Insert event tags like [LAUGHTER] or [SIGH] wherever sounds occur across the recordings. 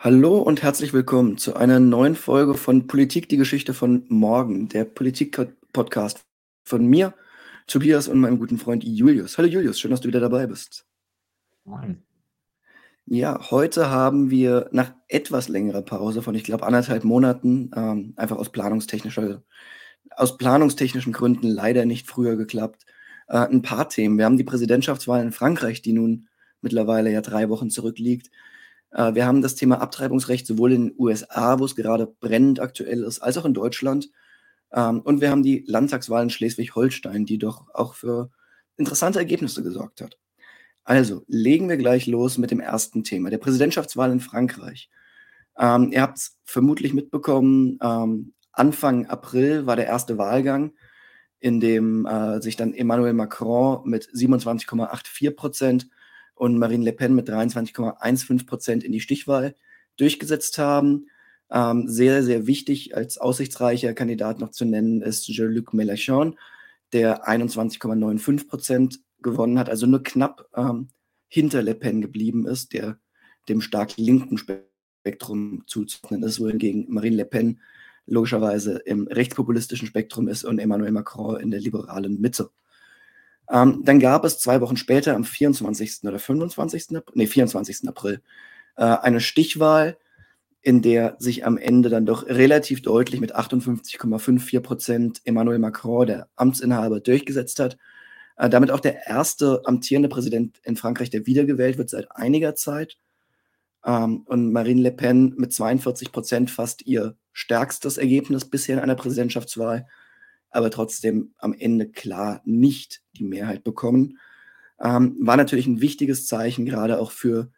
Hallo und herzlich willkommen zu einer neuen Folge von Politik, die Geschichte von morgen, der Politik-Podcast von mir, Tobias und meinem guten Freund Julius. Hallo Julius, schön, dass du wieder dabei bist. Moin. Ja, heute haben wir nach etwas längerer Pause von, ich glaube, anderthalb Monaten, ähm, einfach aus planungstechnischer, aus planungstechnischen Gründen leider nicht früher geklappt, äh, ein paar Themen. Wir haben die Präsidentschaftswahl in Frankreich, die nun mittlerweile ja drei Wochen zurückliegt. Äh, wir haben das Thema Abtreibungsrecht sowohl in den USA, wo es gerade brennend aktuell ist, als auch in Deutschland. Ähm, und wir haben die Landtagswahl in Schleswig-Holstein, die doch auch für interessante Ergebnisse gesorgt hat. Also legen wir gleich los mit dem ersten Thema, der Präsidentschaftswahl in Frankreich. Ähm, ihr habt es vermutlich mitbekommen, ähm, Anfang April war der erste Wahlgang, in dem äh, sich dann Emmanuel Macron mit 27,84 Prozent und Marine Le Pen mit 23,15 Prozent in die Stichwahl durchgesetzt haben. Ähm, sehr, sehr wichtig als aussichtsreicher Kandidat noch zu nennen ist Jean-Luc Mélenchon, der 21,95 Prozent gewonnen hat, also nur knapp ähm, hinter Le Pen geblieben ist, der dem stark linken Spektrum zuzuordnen ist, wohingegen Marine Le Pen logischerweise im rechtspopulistischen Spektrum ist und Emmanuel Macron in der liberalen Mitte. Ähm, dann gab es zwei Wochen später, am 24. oder 25. April, nee, 24. April, äh, eine Stichwahl, in der sich am Ende dann doch relativ deutlich mit 58,54 Prozent Emmanuel Macron, der Amtsinhaber, durchgesetzt hat. Äh, damit auch der erste amtierende Präsident in Frankreich, der wiedergewählt wird seit einiger Zeit. Ähm, und Marine Le Pen mit 42 Prozent fast ihr stärkstes Ergebnis bisher in einer Präsidentschaftswahl aber trotzdem am Ende klar nicht die Mehrheit bekommen. Ähm, war natürlich ein wichtiges Zeichen, gerade auch für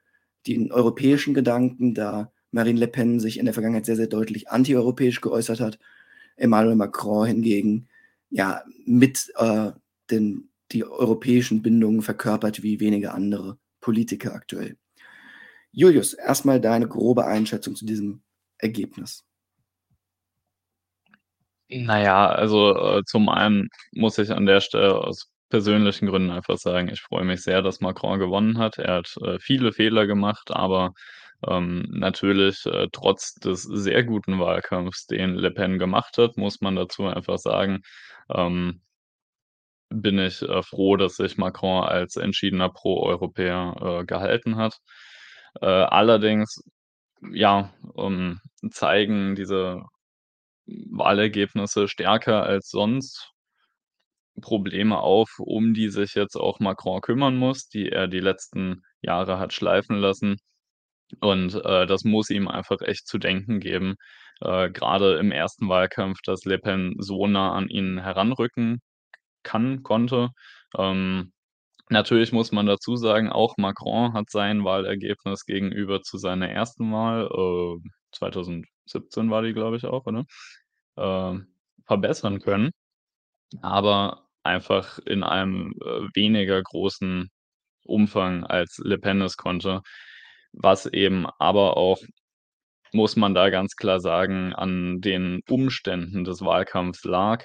den europäischen Gedanken, da Marine Le Pen sich in der Vergangenheit sehr, sehr deutlich antieuropäisch geäußert hat. Emmanuel Macron hingegen ja mit äh, den, die europäischen Bindungen verkörpert wie wenige andere Politiker aktuell. Julius, erstmal deine grobe Einschätzung zu diesem Ergebnis. Naja, also, äh, zum einen muss ich an der Stelle aus persönlichen Gründen einfach sagen, ich freue mich sehr, dass Macron gewonnen hat. Er hat, äh, viele Fehler gemacht, aber, ähm, natürlich, äh, trotz des sehr guten Wahlkampfs, den Le Pen gemacht hat, muss man dazu einfach sagen, ähm bin ich, äh, froh, dass sich Macron als entschiedener Pro-Europäer, äh, gehalten hat. Äh, allerdings, ja, ähm, zeigen diese Wahlergebnisse stärker als sonst Probleme auf, um die sich jetzt auch Macron kümmern muss, die er die letzten Jahre hat schleifen lassen. Und, äh, das muss ihm einfach echt zu denken geben, äh, grade im ersten Wahlkampf, dass Le Pen so nah an ihn heranrücken kann konnte. Ähm, natürlich muss man dazu sagen, auch Macron hat sein Wahlergebnis gegenüber zu seiner ersten Wahl, äh, 2017 war die, glaube ich, auch, oder? Ähm, verbessern können, aber einfach in einem, äh, weniger großen Umfang als Le Pen es konnte, was eben aber auch, muss man da ganz klar sagen, an den Umständen des Wahlkampfs lag.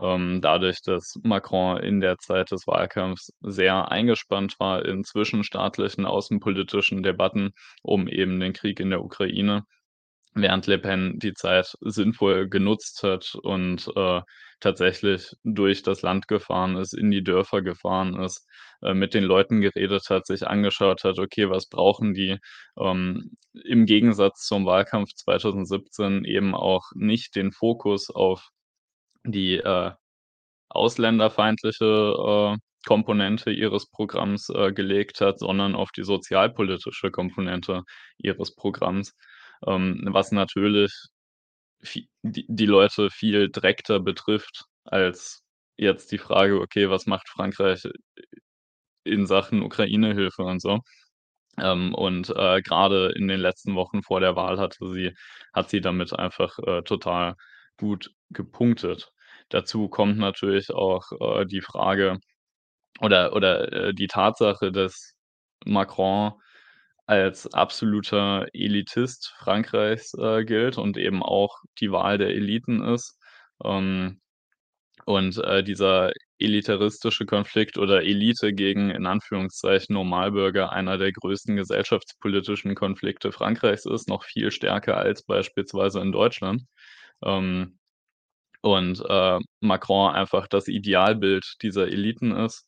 Ähm, dadurch, dass Macron in der Zeit des Wahlkampfs sehr eingespannt war in zwischenstaatlichen außenpolitischen Debatten um eben den Krieg in der Ukraine während Le Pen die Zeit sinnvoll genutzt hat und, äh, tatsächlich durch das Land gefahren ist, in die Dörfer gefahren ist, äh, mit den Leuten geredet hat, sich angeschaut hat: „Okay, was brauchen die?“ Ähm, im Gegensatz zum Wahlkampf 2017 eben auch nicht den Fokus auf die, äh, ausländerfeindliche, äh, Komponente ihres Programms, äh, gelegt hat, sondern auf die sozialpolitische Komponente ihres Programms ähm, was natürlich die Leute viel direkter betrifft als jetzt die Frage: „Okay, was macht Frankreich in Sachen Ukraine-Hilfe und so?“ Ähm, und, äh, grade in den letzten Wochen vor der Wahl hatte sie hat sie damit einfach, äh, total gut gepunktet. Dazu kommt natürlich auch, äh, die Frage oder oder, äh, die Tatsache, dass Macron als absoluter Elitist Frankreichs, äh, gilt und eben auch die Wahl der Eliten ist. Ähm, und, äh, dieser elitaristische Konflikt oder Elite gegen, in Anführungszeichen, Normalbürger einer der größten gesellschaftspolitischen Konflikte Frankreichs ist, noch viel stärker als beispielsweise in Deutschland. Ähm, und, äh, Macron einfach das Idealbild dieser Eliten ist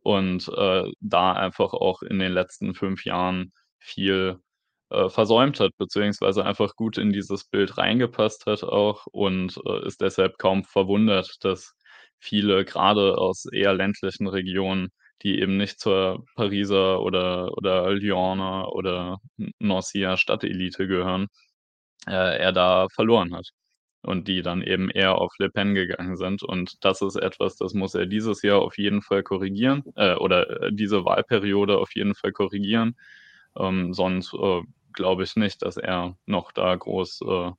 und, äh, da einfach auch in den letzten 5 Jahren viel, äh, versäumt hat, beziehungsweise einfach gut in dieses Bild reingepasst hat auch und, äh, ist deshalb kaum verwundert, dass viele grade aus eher ländlichen Regionen, die eben nicht zur Pariser oder oder Lyoner oder N Nancyer Stadtelite gehören, äh, er da verloren hat und die dann eben eher auf Le Pen gegangen sind. Und das ist etwas, das muss er dieses Jahr auf jeden Fall korrigieren, äh, oder, äh, diese Wahlperiode auf jeden Fall korrigieren. Ähm, sonst, äh, glaube ich nicht, dass er noch da groß, äh,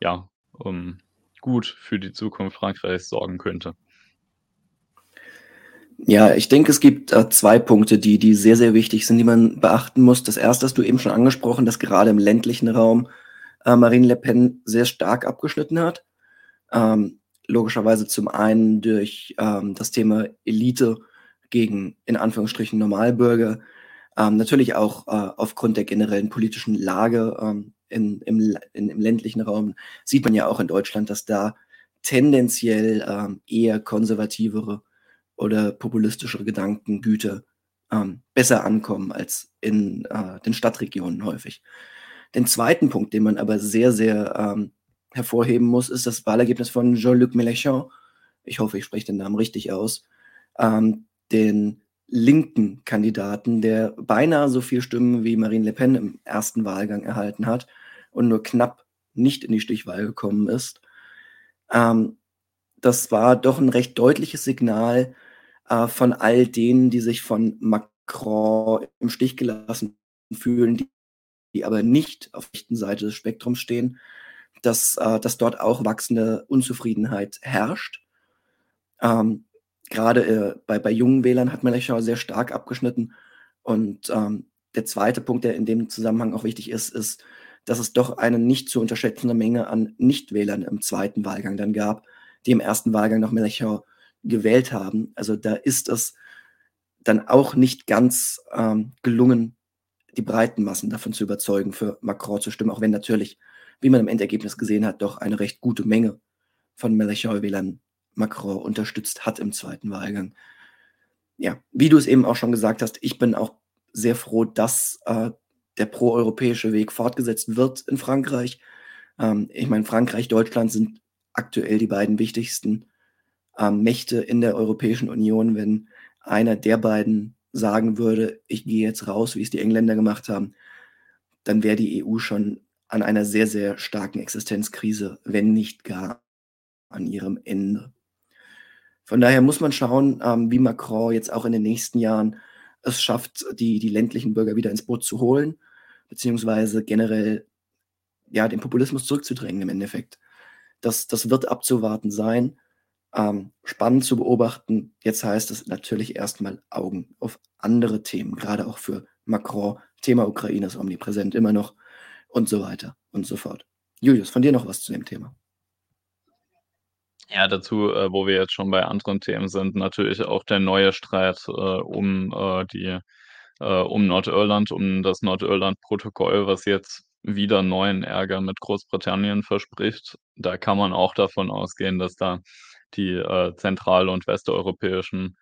ja, ähm, gut für die Zukunft Frankreichs sorgen könnte. Ja, ich denke, es gibt, äh, 2 Punkte, die die sehr, sehr wichtig sind, die man beachten muss. Das 1. hast du eben schon angesprochen, dass gerade im ländlichen Raum, äh, Marine Le Pen sehr stark abgeschnitten hat. Ähm, logischerweise zum einen durch, ähm, das Thema Elite gegen, in Anführungsstrichen, Normalbürger. Ähm, natürlich auch, äh, aufgrund der generellen politischen Lage, ähm, in im in im ländlichen Raum sieht man ja auch in Deutschland, dass da tendenziell, ähm, eher konservativere oder populistischere Gedankengüter, ähm, besser ankommen als in, äh, den Stadtregionen häufig. Den 2. Punkt, den man aber sehr, sehr, ähm, hervorheben muss, ist das Wahlergebnis von Jean-Luc Mélenchon. Ich hoffe, ich spreche den Namen richtig aus. Ähm, den linken Kandidaten, der beinahe so viel Stimmen wie Marine Le Pen im 1. Wahlgang erhalten hat und nur knapp nicht in die Stichwahl gekommen ist. Ähm, das war doch 'n recht deutliches Signal, äh, von all denen, die sich von Macron im Stich gelassen fühlen, die die aber nicht auf der rechten Seite des Spektrums stehen, dass äh, dass dort auch wachsende Unzufriedenheit herrscht. Ähm, grade, äh, bei bei jungen Wählern hat Mélenchon sehr stark abgeschnitten. Und, ähm, der 2. Punkt, der in dem Zusammenhang auch wichtig ist, ist, dass es doch eine nicht zu unterschätzende Menge an Nichtwählern im 2. Wahlgang dann gab, die im 1. Wahlgang noch Mélenchon gewählt haben. Also, da ist es dann auch nicht ganz, ähm, gelungen, die breiten Massen davon zu überzeugen, für Macron zu stimmen, auch wenn natürlich, wie man im Endergebnis gesehen hat, doch eine recht gute Menge von Mélenchon-Wählern Macron unterstützt hat im 2. Wahlgang. Ja, wie du es eben auch schon gesagt hast, ich bin auch sehr froh, dass, äh, der proeuropäische Weg fortgesetzt wird in Frankreich. Ähm, ich meine, Frankreich, Deutschland sind aktuell die beiden wichtigsten, ähm, Mächte in der Europäischen Union. Wenn einer der beiden sagen würde: „Ich gehe jetzt raus“, wie es die Engländer gemacht haben, dann wäre die EU schon an einer sehr, sehr starken Existenzkrise, wenn nicht gar an ihrem Ende. Von daher muss man schauen, ähm, wie Macron jetzt auch in den nächsten Jahren es schafft, die die ländlichen Bürger wieder ins Boot zu holen, beziehungsweise generell, ja, den Populismus zurückzudrängen im Endeffekt. Das das wird abzuwarten sein, ähm, spannend zu beobachten. Jetzt heißt es natürlich erst mal Augen auf andere Themen, grade auch für Macron. Thema Ukraine ist omnipräsent immer noch und so weiter und so fort. Julius, von dir noch was zu dem Thema? Ja, dazu, äh, wo wir jetzt schon bei anderen Themen sind, natürlich auch der neue Streit, äh, um, äh, die äh, um Nordirland, um das Nordirland-Protokoll, was jetzt wieder neuen Ärger mit Großbritannien verspricht. Da kann man auch davon ausgehen, dass da die, äh, zentral und westeuropäischen,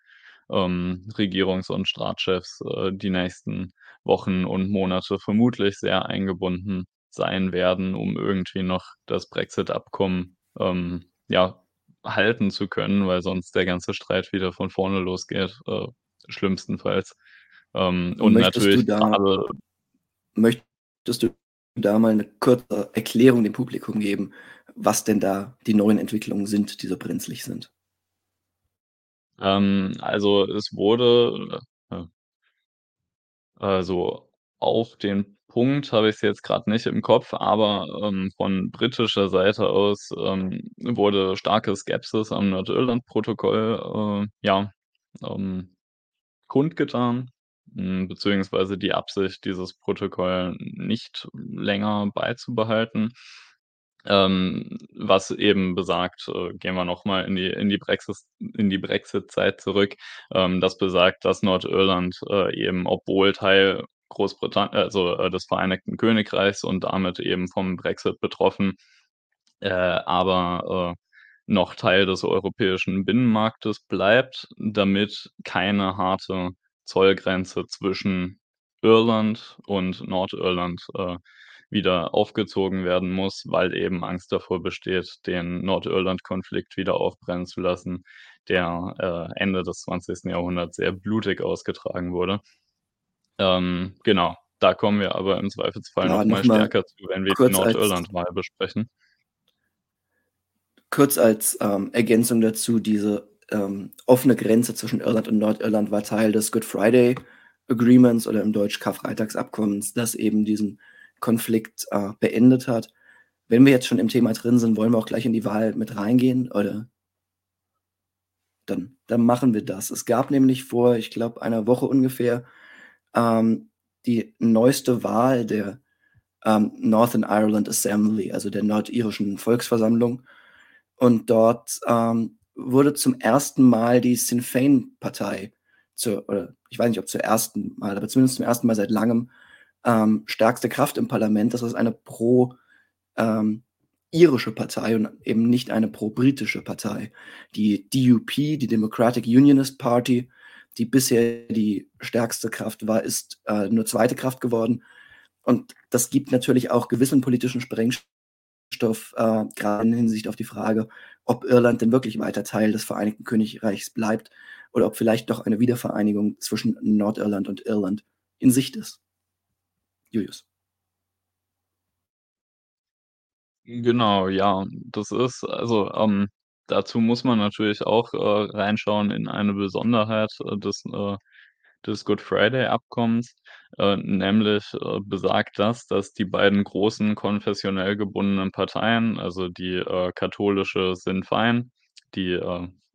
ähm, Regierungs und Staatschefs, äh, die nächsten Wochen und Monate vermutlich sehr eingebunden sein werden, um irgendwie noch das Brexit-Abkommen, ähm, ja, halten zu können, weil sonst der ganze Streit wieder von vorne losgeht, äh, schlimmstenfalls. Ähm, und Möchtest du natürlich da grade möchtest du da mal 'ne kurze Erklärung dem Publikum geben, was denn da die neuen Entwicklungen sind, die so brenzlig sind? Ähm, also, es wurde, äh, äh also, auf den Punkt habe ich's jetzt grad nicht im Kopf, aber, ähm, von britischer Seite aus, ähm, wurde starke Skepsis am Nordirland-Protokoll, äh, ja, ähm, kundgetan, hm, beziehungsweise die Absicht, dieses Protokoll nicht länger beizubehalten. ähm, was eben besagt äh, gehen wir noch mal in die in die Brexis in die Brexit-Zeit zurück. Ähm, das besagt, dass Nordirland, äh, eben, obwohl Teil Großbritann also, äh, des Vereinigten Königreichs und damit eben vom Brexit betroffen, äh, aber, äh, noch Teil des europäischen Binnenmarktes bleibt, damit keine harte Zollgrenze zwischen Irland und Nordirland, äh, wieder aufgezogen werden muss, weil eben Angst davor besteht, den Nordirland-Konflikt wieder aufbrennen zu lassen, der, äh, Ende des 20. Jahrhunderts sehr blutig ausgetragen wurde. Ähm, genau, da kommen wir aber im Zweifelsfall Ja, noch mal noch mal stärker zu, wenn wir als Nordirland-Wahl besprechen. Kurz als, ähm, Ergänzung dazu, diese, ähm, offene Grenze zwischen Irland und Nordirland war Teil des Good Friday Agreements oder im Deutsch Karfreitagsabkommens, das eben diesen Konflikt, äh, beendet hat. Wenn wir jetzt schon im Thema drin sind, wollen wir auch gleich in die Wahl mit reingehen, oder? Dann dann machen wir das. Es gab nämlich vor, ich glaube, einer Woche ungefähr, ähm, die neueste Wahl der, ähm, Northern Ireland Assembly, also der nordirischen Volksversammlung. Und dort, ähm, wurde zum 1. Mal die Sinn oder ich weiß nicht, ob zur 1. Mal, aber zumindest zum 1. Mal seit Langem, ähm, stärkste Kraft im Parlament. Das ist eine pro ähm, irische Partei und eben nicht eine pro-britische Partei. Die DUP, die Democratic Unionist Party, die bisher die stärkste Kraft war, ist, äh, nur 2. Kraft geworden. Und das gibt natürlich auch gewissen politischen Sprengstoff, äh, grade in Hinsicht auf die Frage, ob Irland denn wirklich weiter Teil des Vereinigten Königreichs bleibt oder ob vielleicht doch eine Wiedervereinigung zwischen Nordirland und Irland in Sicht ist. Julius. Genau, ja. Das ist also, ähm, dazu muss man natürlich auch, äh, reinschauen in eine Besonderheit, äh, des äh, des Good-Friday-Abkommens. Äh, nämlich, äh, besagt das, dass die beiden großen konfessionell gebundenen Parteien, also die, äh, katholische Sinn Féin, die,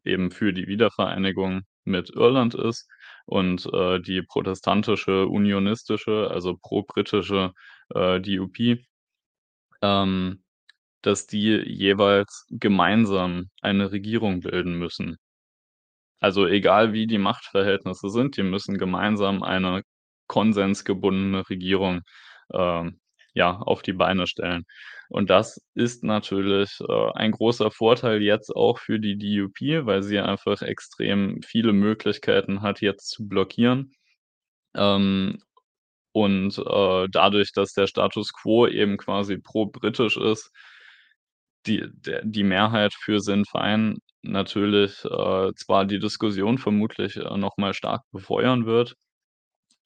eben für die Wiedervereinigung mit Irland ist, und, die protestantische unionistische, also pro-britische, DUP ähm, dass die jeweils gemeinsam eine Regierung bilden müssen. Also, egal wie die Machtverhältnisse sind, die müssen gemeinsam eine konsensgebundene Regierung, ähm, ja, auf die Beine stellen. Und das ist natürlich, äh, ein großer Vorteil jetzt auch für die DUP, weil sie einfach extrem viele Möglichkeiten hat, jetzt zu blockieren. Ähm, und, äh, dadurch, dass der Status quo eben quasi pro-britisch ist die der die Mehrheit für Sinn Féin natürlich, äh, zwar die Diskussion vermutlich, äh, noch mal stark befeuern wird,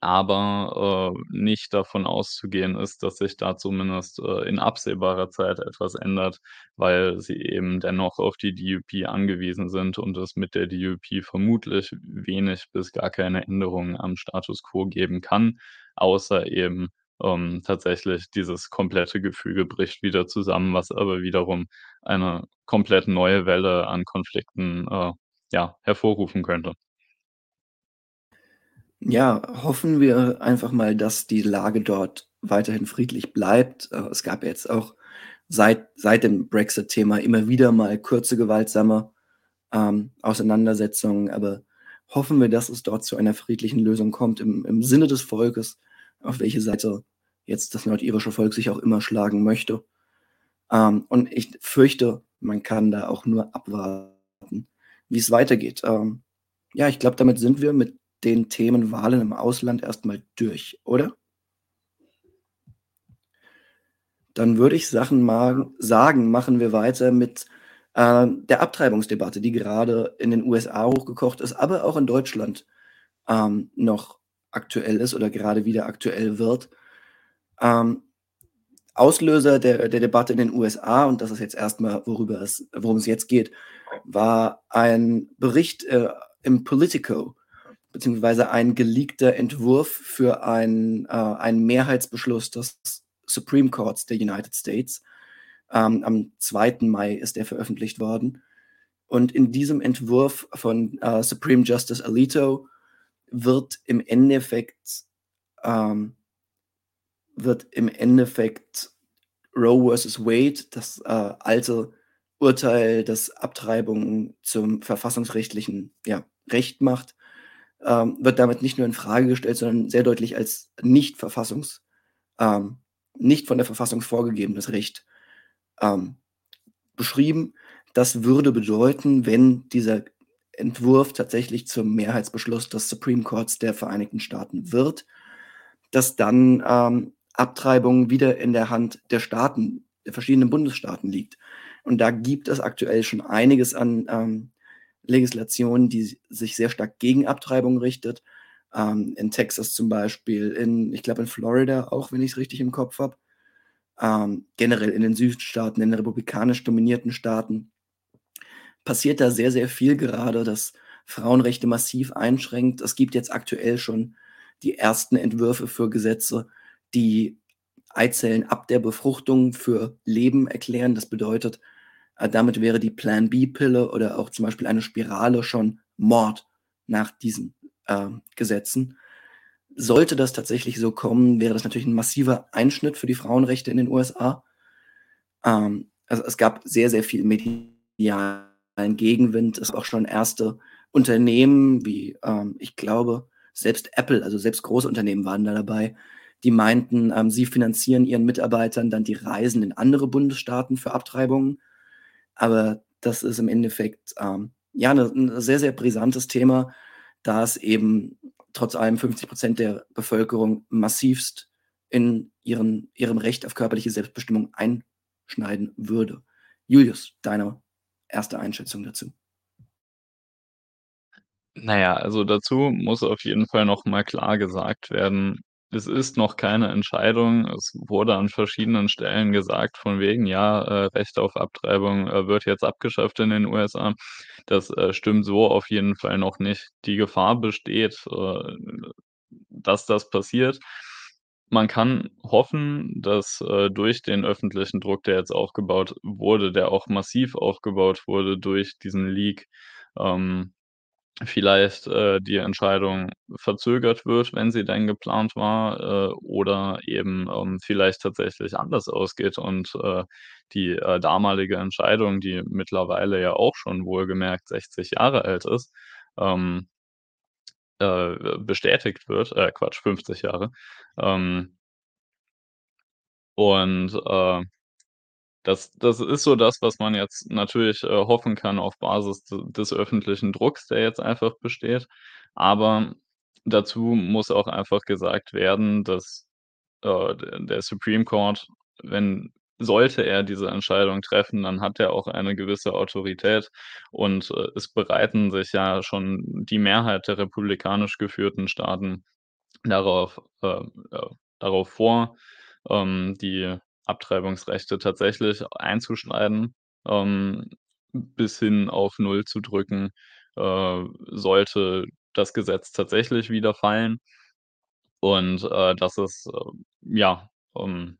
aber, äh, nicht davon auszugehen ist, dass sich da zumindest, äh, in absehbarer Zeit etwas ändert, weil sie eben dennoch auf die DUP angewiesen sind und es mit der DUP vermutlich wenig bis gar keine Änderungen am Status quo geben kann, außer eben, ähm, tatsächlich dieses komplette Gefüge bricht wieder zusammen, was aber wiederum eine komplett neue Welle an Konflikten, äh, ja, hervorrufen könnte. Ja, hoffen wir einfach mal, dass die Lage dort weiterhin friedlich bleibt. Äh, es gab jetzt auch seit seit dem Brexit-Thema immer wieder mal kurze gewaltsame, ähm, Auseinandersetzungen, aber hoffen wir, dass es dort zu einer friedlichen Lösung kommt im im Sinne des Volkes, auf welche Seite jetzt das nordirische Volk sich auch immer schlagen möchte. Ähm, und ich fürchte, man kann da auch nur abwarten, wie's weitergeht. Ähm, ja, ich glaube, damit sind wir mit den Themen Wahlen im Ausland erst mal durch, oder? Dann würde ich Sachen sagen, machen wir weiter mit, äh, der Abtreibungsdebatte, die gerade in den USA hochgekocht ist, aber auch in Deutschland, ähm, noch aktuell ist oder gerade wieder aktuell wird. Ähm, Auslöser der der Debatte in den USA, und das ist jetzt erst mal, worüber es worum es jetzt geht, war ein Bericht, äh, im Politico, beziehungsweise ein geleakter Entwurf für ein äh, einen Mehrheitsbeschluss des Supreme Courts der United States. Ähm, am 2. Mai ist der veröffentlicht worden. Und in diesem Entwurf von, äh, Supreme Justice Alito wird im Endeffekt ähm wird im Endeffekt Roe vs. Wade, das äh, alte Urteil, das Abtreibung zum verfassungsrechtlichen ja, Recht macht, ähm, wird damit nicht nur in Frage gestellt, sondern sehr deutlich als nicht verfassungs, ähm, nicht von der Verfassung vorgegebenes Recht ähm, beschrieben. Das würde bedeuten, wenn dieser Entwurf tatsächlich zum Mehrheitsbeschluss des Supreme Courts der Vereinigten Staaten wird, dass dann ähm, Abtreibung wieder in der Hand der Staaten, der verschiedenen Bundesstaaten liegt. Und da gibt es aktuell schon einiges an ähm, Legislation, die sich sehr stark gegen Abtreibung richtet. Ähm, in Texas zum Beispiel, in, ich glaube in Florida auch, wenn ich es richtig im Kopf habe. Ähm, generell in den Südstaaten, in den republikanisch dominierten Staaten passiert da sehr, sehr viel gerade, das Frauenrechte massiv einschränkt. Es gibt jetzt aktuell schon die ersten Entwürfe für Gesetze, die Eizellen ab der Befruchtung für Leben erklären. Das bedeutet, äh, damit wäre die Plan B-Pille oder auch zum Beispiel eine Spirale schon Mord nach diesen äh, Gesetzen. Sollte das tatsächlich so kommen, wäre das natürlich ein massiver Einschnitt für die Frauenrechte in den USA. Ähm, also es gab sehr, sehr viel medialen Gegenwind. Es auch schon erste Unternehmen, wie ähm, ich glaube, selbst Apple, also selbst große Unternehmen waren da dabei, die meinten, ähm, sie finanzieren ihren Mitarbeitern dann die Reisen in andere Bundesstaaten für Abtreibungen. Aber das ist im Endeffekt ähm, ja ein ne, ne sehr, sehr brisantes Thema, da es eben trotz allem 50 Prozent der Bevölkerung massivst in ihren, ihrem Recht auf körperliche Selbstbestimmung einschneiden würde. Julius, deine erste Einschätzung dazu. Naja, also dazu muss auf jeden Fall noch mal klar gesagt werden, es ist noch keine Entscheidung. Es wurde an verschiedenen Stellen gesagt von wegen, ja, äh, Recht auf Abtreibung, äh, wird jetzt abgeschafft in den USA. Das, äh, stimmt so auf jeden Fall noch nicht. Die Gefahr besteht, äh, dass das passiert. Man kann hoffen, dass, äh, durch den öffentlichen Druck, der jetzt aufgebaut wurde, der auch massiv aufgebaut wurde durch diesen Leak, ähm vielleicht, äh, die Entscheidung verzögert wird, wenn sie denn geplant war, äh, oder eben, ähm, vielleicht tatsächlich anders ausgeht und, äh, die, äh, damalige Entscheidung, die mittlerweile ja auch schon wohlgemerkt 60 Jahre alt ist, ähm äh, bestätigt wird äh, Quatsch, 50 Jahre. Ähm und, äh das das ist so das, was man jetzt natürlich, äh, hoffen kann auf Basis des öffentlichen Drucks, der jetzt einfach besteht. Aber dazu muss auch einfach gesagt werden, dass, äh, der Supreme Court, wenn sollte er diese Entscheidung treffen, dann hat er auch eine gewisse Autorität und, äh, es bereiten sich ja schon die Mehrheit der republikanisch geführten Staaten darauf äh, äh, darauf vor, ähm, die Abtreibungsrechte tatsächlich einzuschneiden, ähm, bis hin auf Null zu drücken, äh, sollte das Gesetz tatsächlich wieder fallen. Und, äh, das ist, äh, ja, ähm,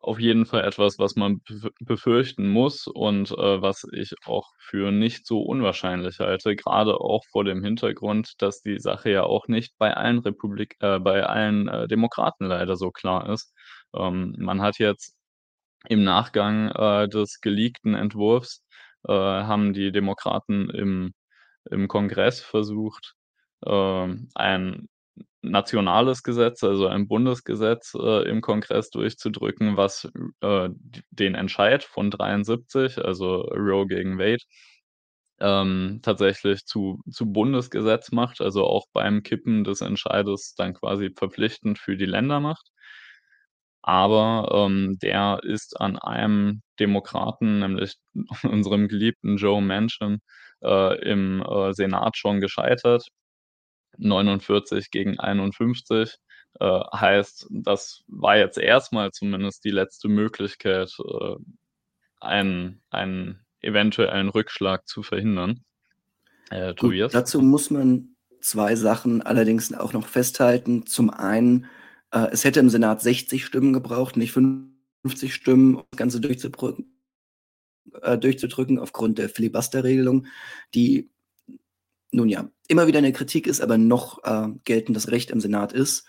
auf jeden Fall etwas, was man bef befürchten muss und, äh, was ich auch für nicht so unwahrscheinlich halte, grade auch vor dem Hintergrund, dass die Sache ja auch nicht bei allen Republik äh, bei allen, äh, Demokraten leider so klar ist. Ähm, man hat jetzt im Nachgang, äh, des geleakten Entwurfs, äh, haben die Demokraten im im Kongress versucht, ähm, ein nationales Gesetz, also ein Bundesgesetz, äh, im Kongress durchzudrücken, was, äh, den Entscheid von 73, also Roe gegen Wade, ähm, tatsächlich zu zu Bundesgesetz macht, also auch beim Kippen des Entscheides dann quasi verpflichtend für die Länder macht. Aber, ähm, der ist an einem Demokraten, nämlich [LAUGHS] unserem geliebten Joe Manchin, äh, im, äh, Senat schon gescheitert. 49 gegen 51, äh, heißt, das war jetzt erst mal zumindest die letzte Möglichkeit, äh, einen einen eventuellen Rückschlag zu verhindern. Äh, Gut, Tobias? dazu muss man 2 Sachen allerdings auch noch festhalten. Zum einen, äh, es hätte im Senat 60 Stimmen gebraucht, nicht 50 Stimmen, um das Ganze durchzubrücken äh, durchzudrücken aufgrund der Filibuster-Regelung, die nun ja immer wieder 'ne Kritik ist, aber noch, äh, geltendes Recht im Senat ist.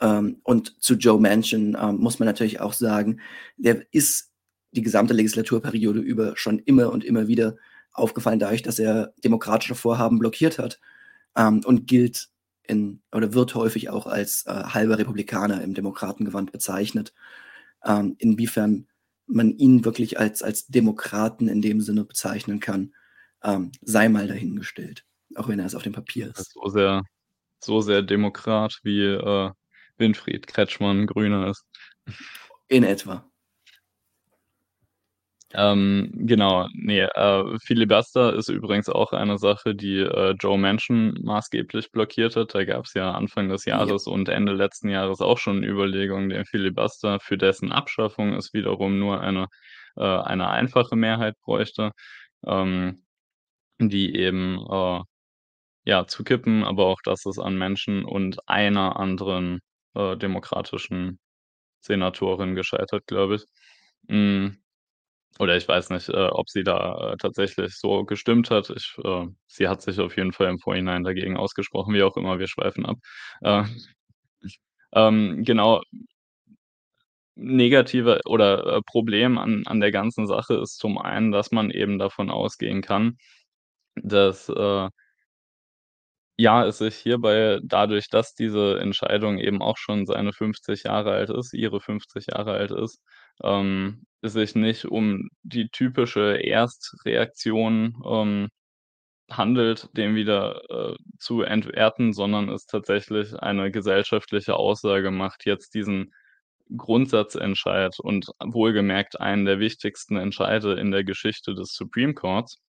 Ähm, und zu Joe Manchin ähm, muss man natürlich auch sagen, der ist die gesamte Legislaturperiode über schon immer und immer wieder aufgefallen dadurch, dass er demokratische Vorhaben blockiert hat ähm, und gilt in oder wird häufig auch als äh, halber Republikaner im Demokratengewand bezeichnet. Ähm, inwiefern man ihn wirklich als, als Demokraten in dem Sinne bezeichnen kann, ähm, sei mal dahingestellt, auch wenn er es auf dem Papier ist. So sehr, so sehr Demokrat wie äh, Winfried Kretschmann Grüner ist. In etwa. Ähm, genau, ne, äh, Filibuster ist übrigens auch eine Sache, die, äh, Joe Manchin maßgeblich blockiert hat. Da gab's ja Anfang des Ja. Jahres und Ende letzten Jahres auch schon Überlegungen, den Filibuster für dessen Abschaffung es wiederum nur eine äh, eine einfache Mehrheit bräuchte, ähm, die eben, äh, ja, zu kippen, aber auch das ist an Menschen und einer anderen, äh, demokratischen Senatorin gescheitert, glaube ich. Hm, oder ich weiß nicht, äh, ob sie da, äh, tatsächlich so gestimmt hat. Ich äh, sie hat sich auf jeden Fall im Vorhinein dagegen ausgesprochen, wie auch immer, wir schweifen ab. Äh, ähm, genau. Negative oder, äh, Problem an an der ganzen Sache ist zum einen, dass man eben davon ausgehen kann, dass, äh ja, es sich hierbei dadurch, dass diese Entscheidung eben auch schon seine 50 Jahre alt ist ihre 50 Jahre alt ist, ähm, es sich nicht um die typische Erstreaktion, ähm, handelt, den wieder, äh, zu entwerten, sondern es tatsächlich eine gesellschaftliche Aussage macht, jetzt diesen Grundsatzentscheid und wohlgemerkt einen der wichtigsten Entscheide in der Geschichte des Supreme Courts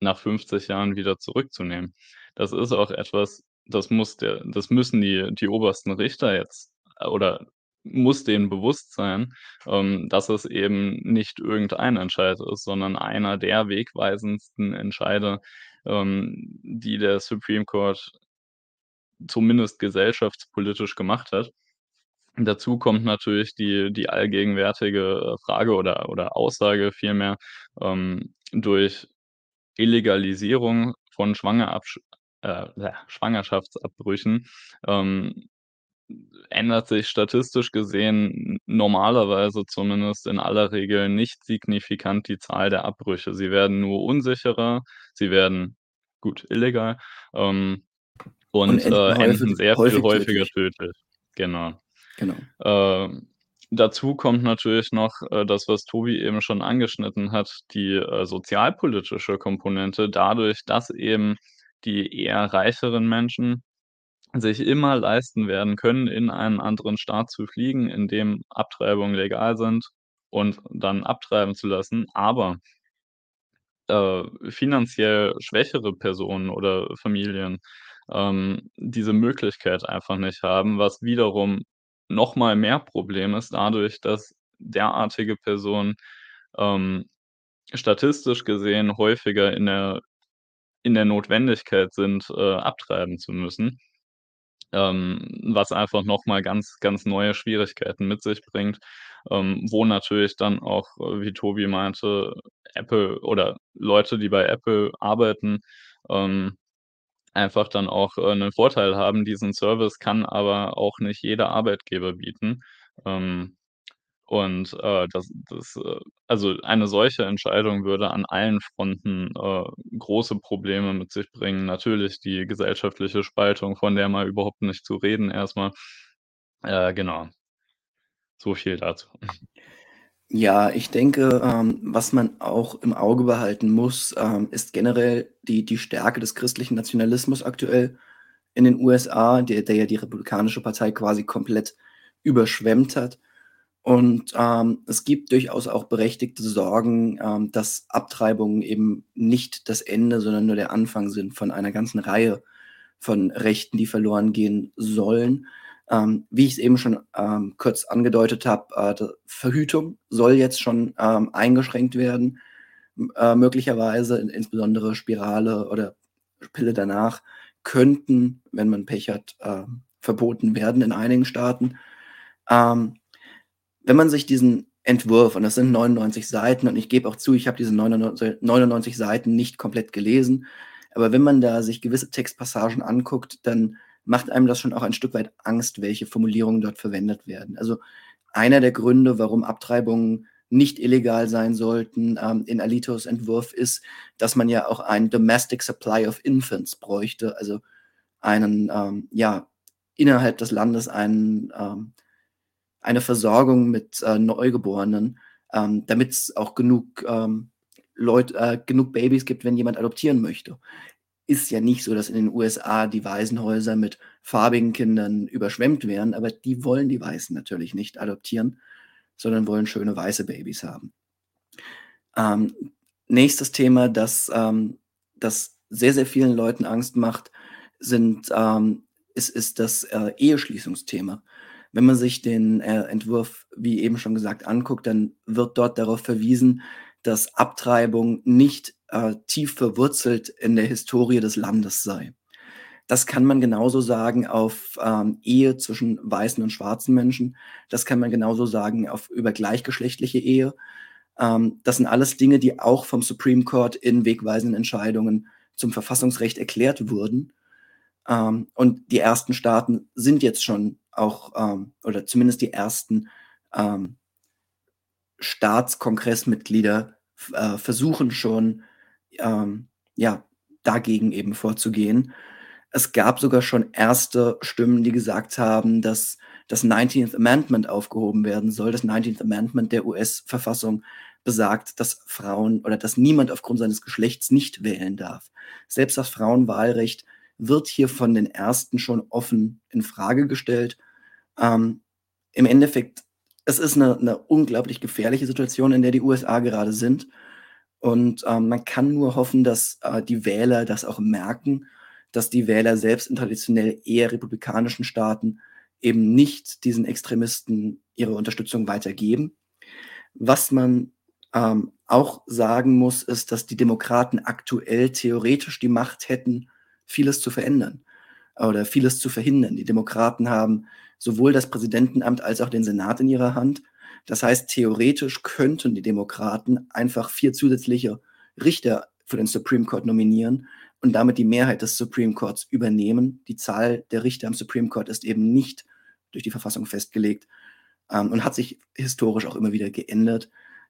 nach 50 Jahren wieder zurückzunehmen. Das ist auch etwas, das muss der das müssen die die obersten Richter jetzt äh, oder muss denen bewusst sein, ähm, dass es eben nicht irgendein Entscheid ist, sondern einer der wegweisendsten Entscheide, ähm, die der Supreme Court zumindest gesellschaftspolitisch gemacht hat. Dazu kommt natürlich die die allgegenwärtige, Frage oder oder Aussage vielmehr, ähm, durch Illegalisierung von Schwangerabsch äh, Schwangerschaftsabbrüchen, ähm, ändert sich statistisch gesehen normalerweise zumindest in aller Regel nicht signifikant die Zahl der Abbrüche. Sie werden nur unsicherer, sie werden gut, illegal, ähm, Und und, enden äh, enden häufig sehr viel häufig häufiger tödlich. tödlich. Genau. Genau. Ähm, dazu kommt natürlich noch, äh, das, was Tobi eben schon angeschnitten hat, die, äh, sozialpolitische Komponente dadurch, dass eben die eher reicheren Menschen sich immer leisten werden können, in einen anderen Staat zu fliegen, in dem Abtreibungen legal sind und dann abtreiben zu lassen, aber äh, finanziell schwächere Personen oder Familien, ähm, diese Möglichkeit einfach nicht haben, was wiederum noch mal mehr Problem ist dadurch, dass derartige Personen, ähm, statistisch gesehen häufiger in der in der Notwendigkeit sind, äh, abtreiben zu müssen, ähm, was einfach noch mal ganz, ganz neue Schwierigkeiten mit sich bringt, ähm, wo natürlich dann auch, äh, wie Tobi meinte, Apple oder Leute, die bei Apple arbeiten, ähm, einfach dann auch, äh, 'nen Vorteil haben. Diesen Service kann aber auch nicht jeder Arbeitgeber bieten. Ähm, und, äh, das das, äh also, eine solche Entscheidung würde an allen Fronten, äh, große Probleme mit sich bringen. Natürlich die gesellschaftliche Spaltung, von der mal überhaupt nicht zu reden erst mal. Äh, genau. So viel dazu. Ja, ich denke, ähm, was man auch im Auge behalten muss, ähm, ist generell die die Stärke des christlichen Nationalismus aktuell in den USA, der der ja die Republikanische Partei quasi komplett überschwemmt hat. Und, ähm, es gibt durchaus auch berechtigte Sorgen, ähm, dass Abtreibungen eben nicht das Ende, sondern nur der Anfang sind von einer ganzen Reihe von Rechten, die verloren gehen sollen. Ähm, wie ich's eben schon, ähm, kurz angedeutet habe, äh, Verhütung soll jetzt schon, ähm, eingeschränkt werden, äh, möglicherweise, in insbesondere Spirale oder Pille danach könnten, wenn man Pech hat, ähm, verboten werden in einigen Staaten. Ähm, wenn man sich diesen Entwurf und das sind 99 Seiten und ich gebe auch zu, ich habe diese neunundneunzig 99 Seiten nicht komplett gelesen, aber wenn man da sich gewisse Textpassagen anguckt, dann macht einem das schon auch ein Stück weit Angst, welche Formulierungen dort verwendet werden. Also einer der Gründe, warum Abtreibungen nicht illegal sein sollten ähm, in Alitos Entwurf ist, dass man ja auch ein Domestic Supply of Infants bräuchte, also einen, ähm, ja, innerhalb des Landes einen, ähm, eine Versorgung mit äh, Neugeborenen, ähm, damit es auch genug ähm, Leute, äh, genug Babys gibt, wenn jemand adoptieren möchte. Ist ja nicht so, dass in den USA die Waisenhäuser mit farbigen Kindern überschwemmt werden, aber die wollen die Weißen natürlich nicht adoptieren, sondern wollen schöne weiße Babys haben. Ähm, nächstes Thema, das, ähm, das sehr, sehr vielen Leuten Angst macht, sind, ähm, ist, ist das äh, Eheschließungsthema. Wenn man sich den äh, Entwurf, wie eben schon gesagt, anguckt, dann wird dort darauf verwiesen, dass Abtreibung nicht äh, tief verwurzelt in der Historie des Landes sei. Das kann man genauso sagen auf ähm, Ehe zwischen weißen und schwarzen Menschen. Das kann man genauso sagen auf über gleichgeschlechtliche Ehe. Ähm, das sind alles Dinge, die auch vom Supreme Court in wegweisenden Entscheidungen zum Verfassungsrecht erklärt wurden. Ähm, und die ersten Staaten sind jetzt schon auch, ähm, oder zumindest die ersten ähm, Staatskongressmitglieder äh, versuchen schon, ähm, ja, dagegen eben vorzugehen. Es gab sogar schon erste Stimmen, die gesagt haben, dass das 19th Amendment aufgehoben werden soll. Das 19th Amendment der US-Verfassung besagt, dass Frauen oder dass niemand aufgrund seines Geschlechts nicht wählen darf. Selbst das Frauenwahlrecht wird hier von den Ersten schon offen in Frage gestellt. Ähm, Im Endeffekt, es ist eine, eine, unglaublich gefährliche Situation, in der die USA gerade sind. Und ähm, man kann nur hoffen, dass äh, die Wähler das auch merken, dass die Wähler selbst in traditionell eher republikanischen Staaten eben nicht diesen Extremisten ihre Unterstützung weitergeben. Was man ähm, auch sagen muss, ist, dass die Demokraten aktuell theoretisch die Macht hätten, vieles zu verändern oder vieles zu verhindern. Die Demokraten haben sowohl das Präsidentenamt als auch den Senat in ihrer Hand. Das heißt, theoretisch könnten die Demokraten einfach vier zusätzliche Richter für den Supreme Court nominieren und damit die Mehrheit des Supreme Courts übernehmen. Die Zahl der Richter am Supreme Court ist eben nicht durch die Verfassung festgelegt ähm, und hat sich historisch auch immer wieder geändert.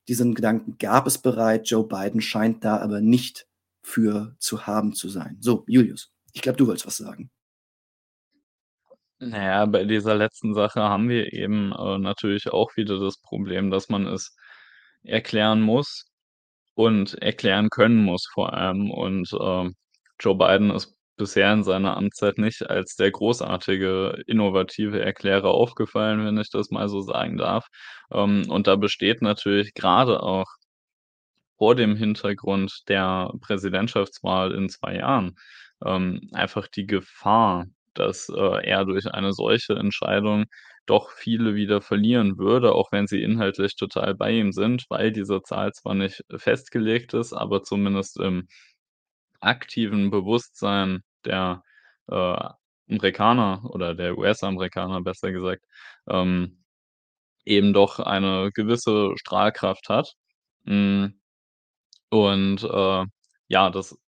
Diesen Gedanken gab es bereits. Joe Biden scheint da aber nicht für zu haben zu sein. So, Julius, ich glaube, du wolltest was sagen. Naja, bei dieser letzten Sache haben wir eben äh, natürlich auch wieder das Problem, dass man es erklären muss und erklären können muss vor allem. Und äh, Joe Biden ist bisher in seiner Amtszeit nicht als der großartige, innovative Erklärer aufgefallen, wenn ich das mal so sagen darf. Ähm, und da besteht natürlich gerade auch vor dem Hintergrund der Präsidentschaftswahl in 2 Jahren, ähm, einfach die Gefahr, dass, äh, er durch eine solche Entscheidung doch viele wieder verlieren würde, auch wenn sie inhaltlich total bei ihm sind, weil diese Zahl zwar nicht festgelegt ist, aber zumindest im aktiven Bewusstsein der, äh, Amerikaner oder der US-Amerikaner besser gesagt, ähm, eben doch eine gewisse Strahlkraft hat. Hm, und, äh, ja, das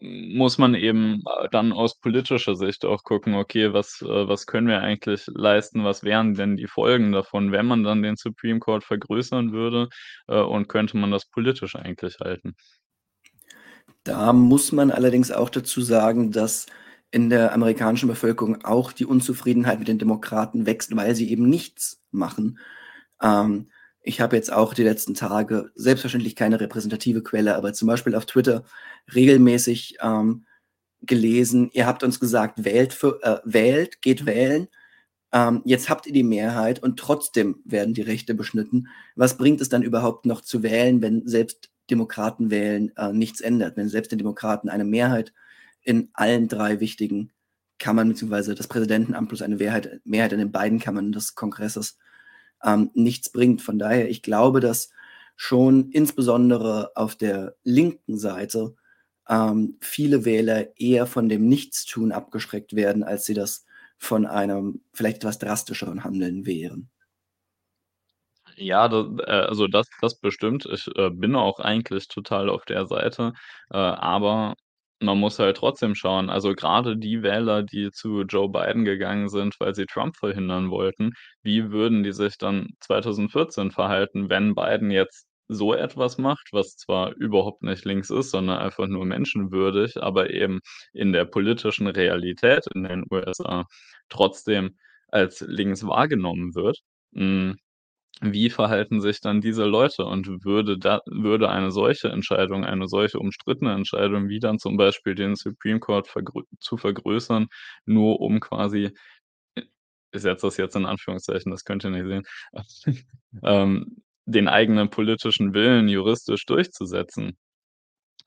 muss man eben, äh, dann aus politischer Sicht auch gucken: „Okay, was äh, was können wir eigentlich leisten? Was wären denn die Folgen davon, wenn man dann den Supreme Court vergrößern würde, äh, und könnte man das politisch eigentlich halten?“ Da muss man allerdings auch dazu sagen, dass in der amerikanischen Bevölkerung auch die Unzufriedenheit mit den Demokraten wächst, weil sie eben nichts machen. Ähm, ich habe jetzt auch die letzten Tage selbstverständlich keine repräsentative Quelle, aber zum Beispiel auf Twitter regelmäßig ähm, gelesen, ihr habt uns gesagt, wählt, für, äh, wählt, geht wählen. Ähm, jetzt habt ihr die Mehrheit und trotzdem werden die Rechte beschnitten. Was bringt es dann überhaupt noch zu wählen, wenn selbst Demokraten wählen äh, nichts ändert, wenn selbst den Demokraten eine Mehrheit in allen drei wichtigen Kammern beziehungsweise das Präsidentenamt plus eine Mehrheit, Mehrheit in den beiden Kammern des Kongresses ähm, nichts bringt. Von daher, ich glaube, dass schon insbesondere auf der linken Seite ähm, viele Wähler eher von dem Nichtstun abgeschreckt werden, als sie das von einem vielleicht etwas drastischeren Handeln wären. Ja, da äh, also das das bestimmt. Ich, äh, bin auch eigentlich total auf der Seite, äh, aber man muss halt trotzdem schauen, also grade die Wähler, die zu Joe Biden gegangen sind, weil sie Trump verhindern wollten, wie würden die sich dann 2014 verhalten, wenn Biden jetzt so etwas macht, was zwar überhaupt nicht links ist, sondern einfach nur menschenwürdig, aber eben in der politischen Realität in den USA trotzdem als links wahrgenommen wird. Wie verhalten sich dann diese Leute und würde da würde eine solche Entscheidung, eine solche umstrittene Entscheidung, wie dann zum Beispiel den Supreme Court vergrö zu vergrößern, nur um quasi ich setze das jetzt in Anführungszeichen, das könnt ihr nicht sehen, [LAUGHS] ähm, den eigenen politischen Willen juristisch durchzusetzen.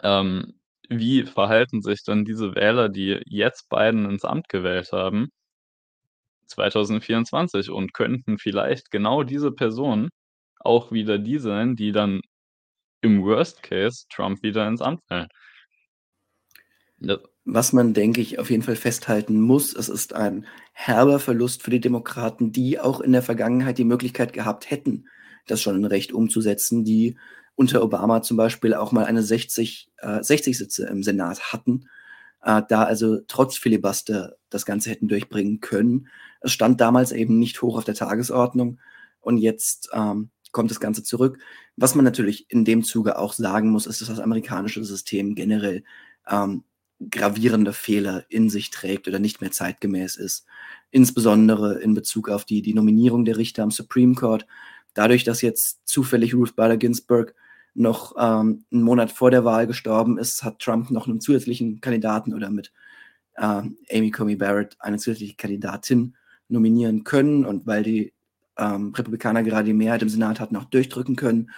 Ähm, wie verhalten sich dann diese Wähler, die jetzt Biden ins Amt gewählt haben 2024 und könnten vielleicht genau diese Personen auch wieder die sein, die dann im Worst Case Trump wieder ins Amt wählen. Ja. Was man, denke ich, auf jeden Fall festhalten muss, es ist ein herber Verlust für die Demokraten, die auch in der Vergangenheit die Möglichkeit gehabt hätten, das schon in Recht umzusetzen, die unter Obama zum Beispiel auch mal eine 60 äh, 60 Sitze im Senat hatten, äh, da also trotz Filibuster das Ganze hätten durchbringen können. Es stand damals eben nicht hoch auf der Tagesordnung und jetzt, ähm, kommt das Ganze zurück. Was man natürlich in dem Zuge auch sagen muss, ist, dass das amerikanische System generell, ähm, gravierende Fehler in sich trägt oder nicht mehr zeitgemäß ist. Insbesondere in Bezug auf die die Nominierung der Richter am Supreme Court. Dadurch, dass jetzt zufällig Ruth Bader Ginsburg noch, ähm, 'n Monat vor der Wahl gestorben ist, hat Trump noch 'nen zusätzlichen Kandidaten oder mit, ähm, Amy Coney Barrett eine zusätzliche Kandidatin nominieren können und weil die, ähm, Republikaner gerade die Mehrheit im Senat hatten, auch durchdrücken können,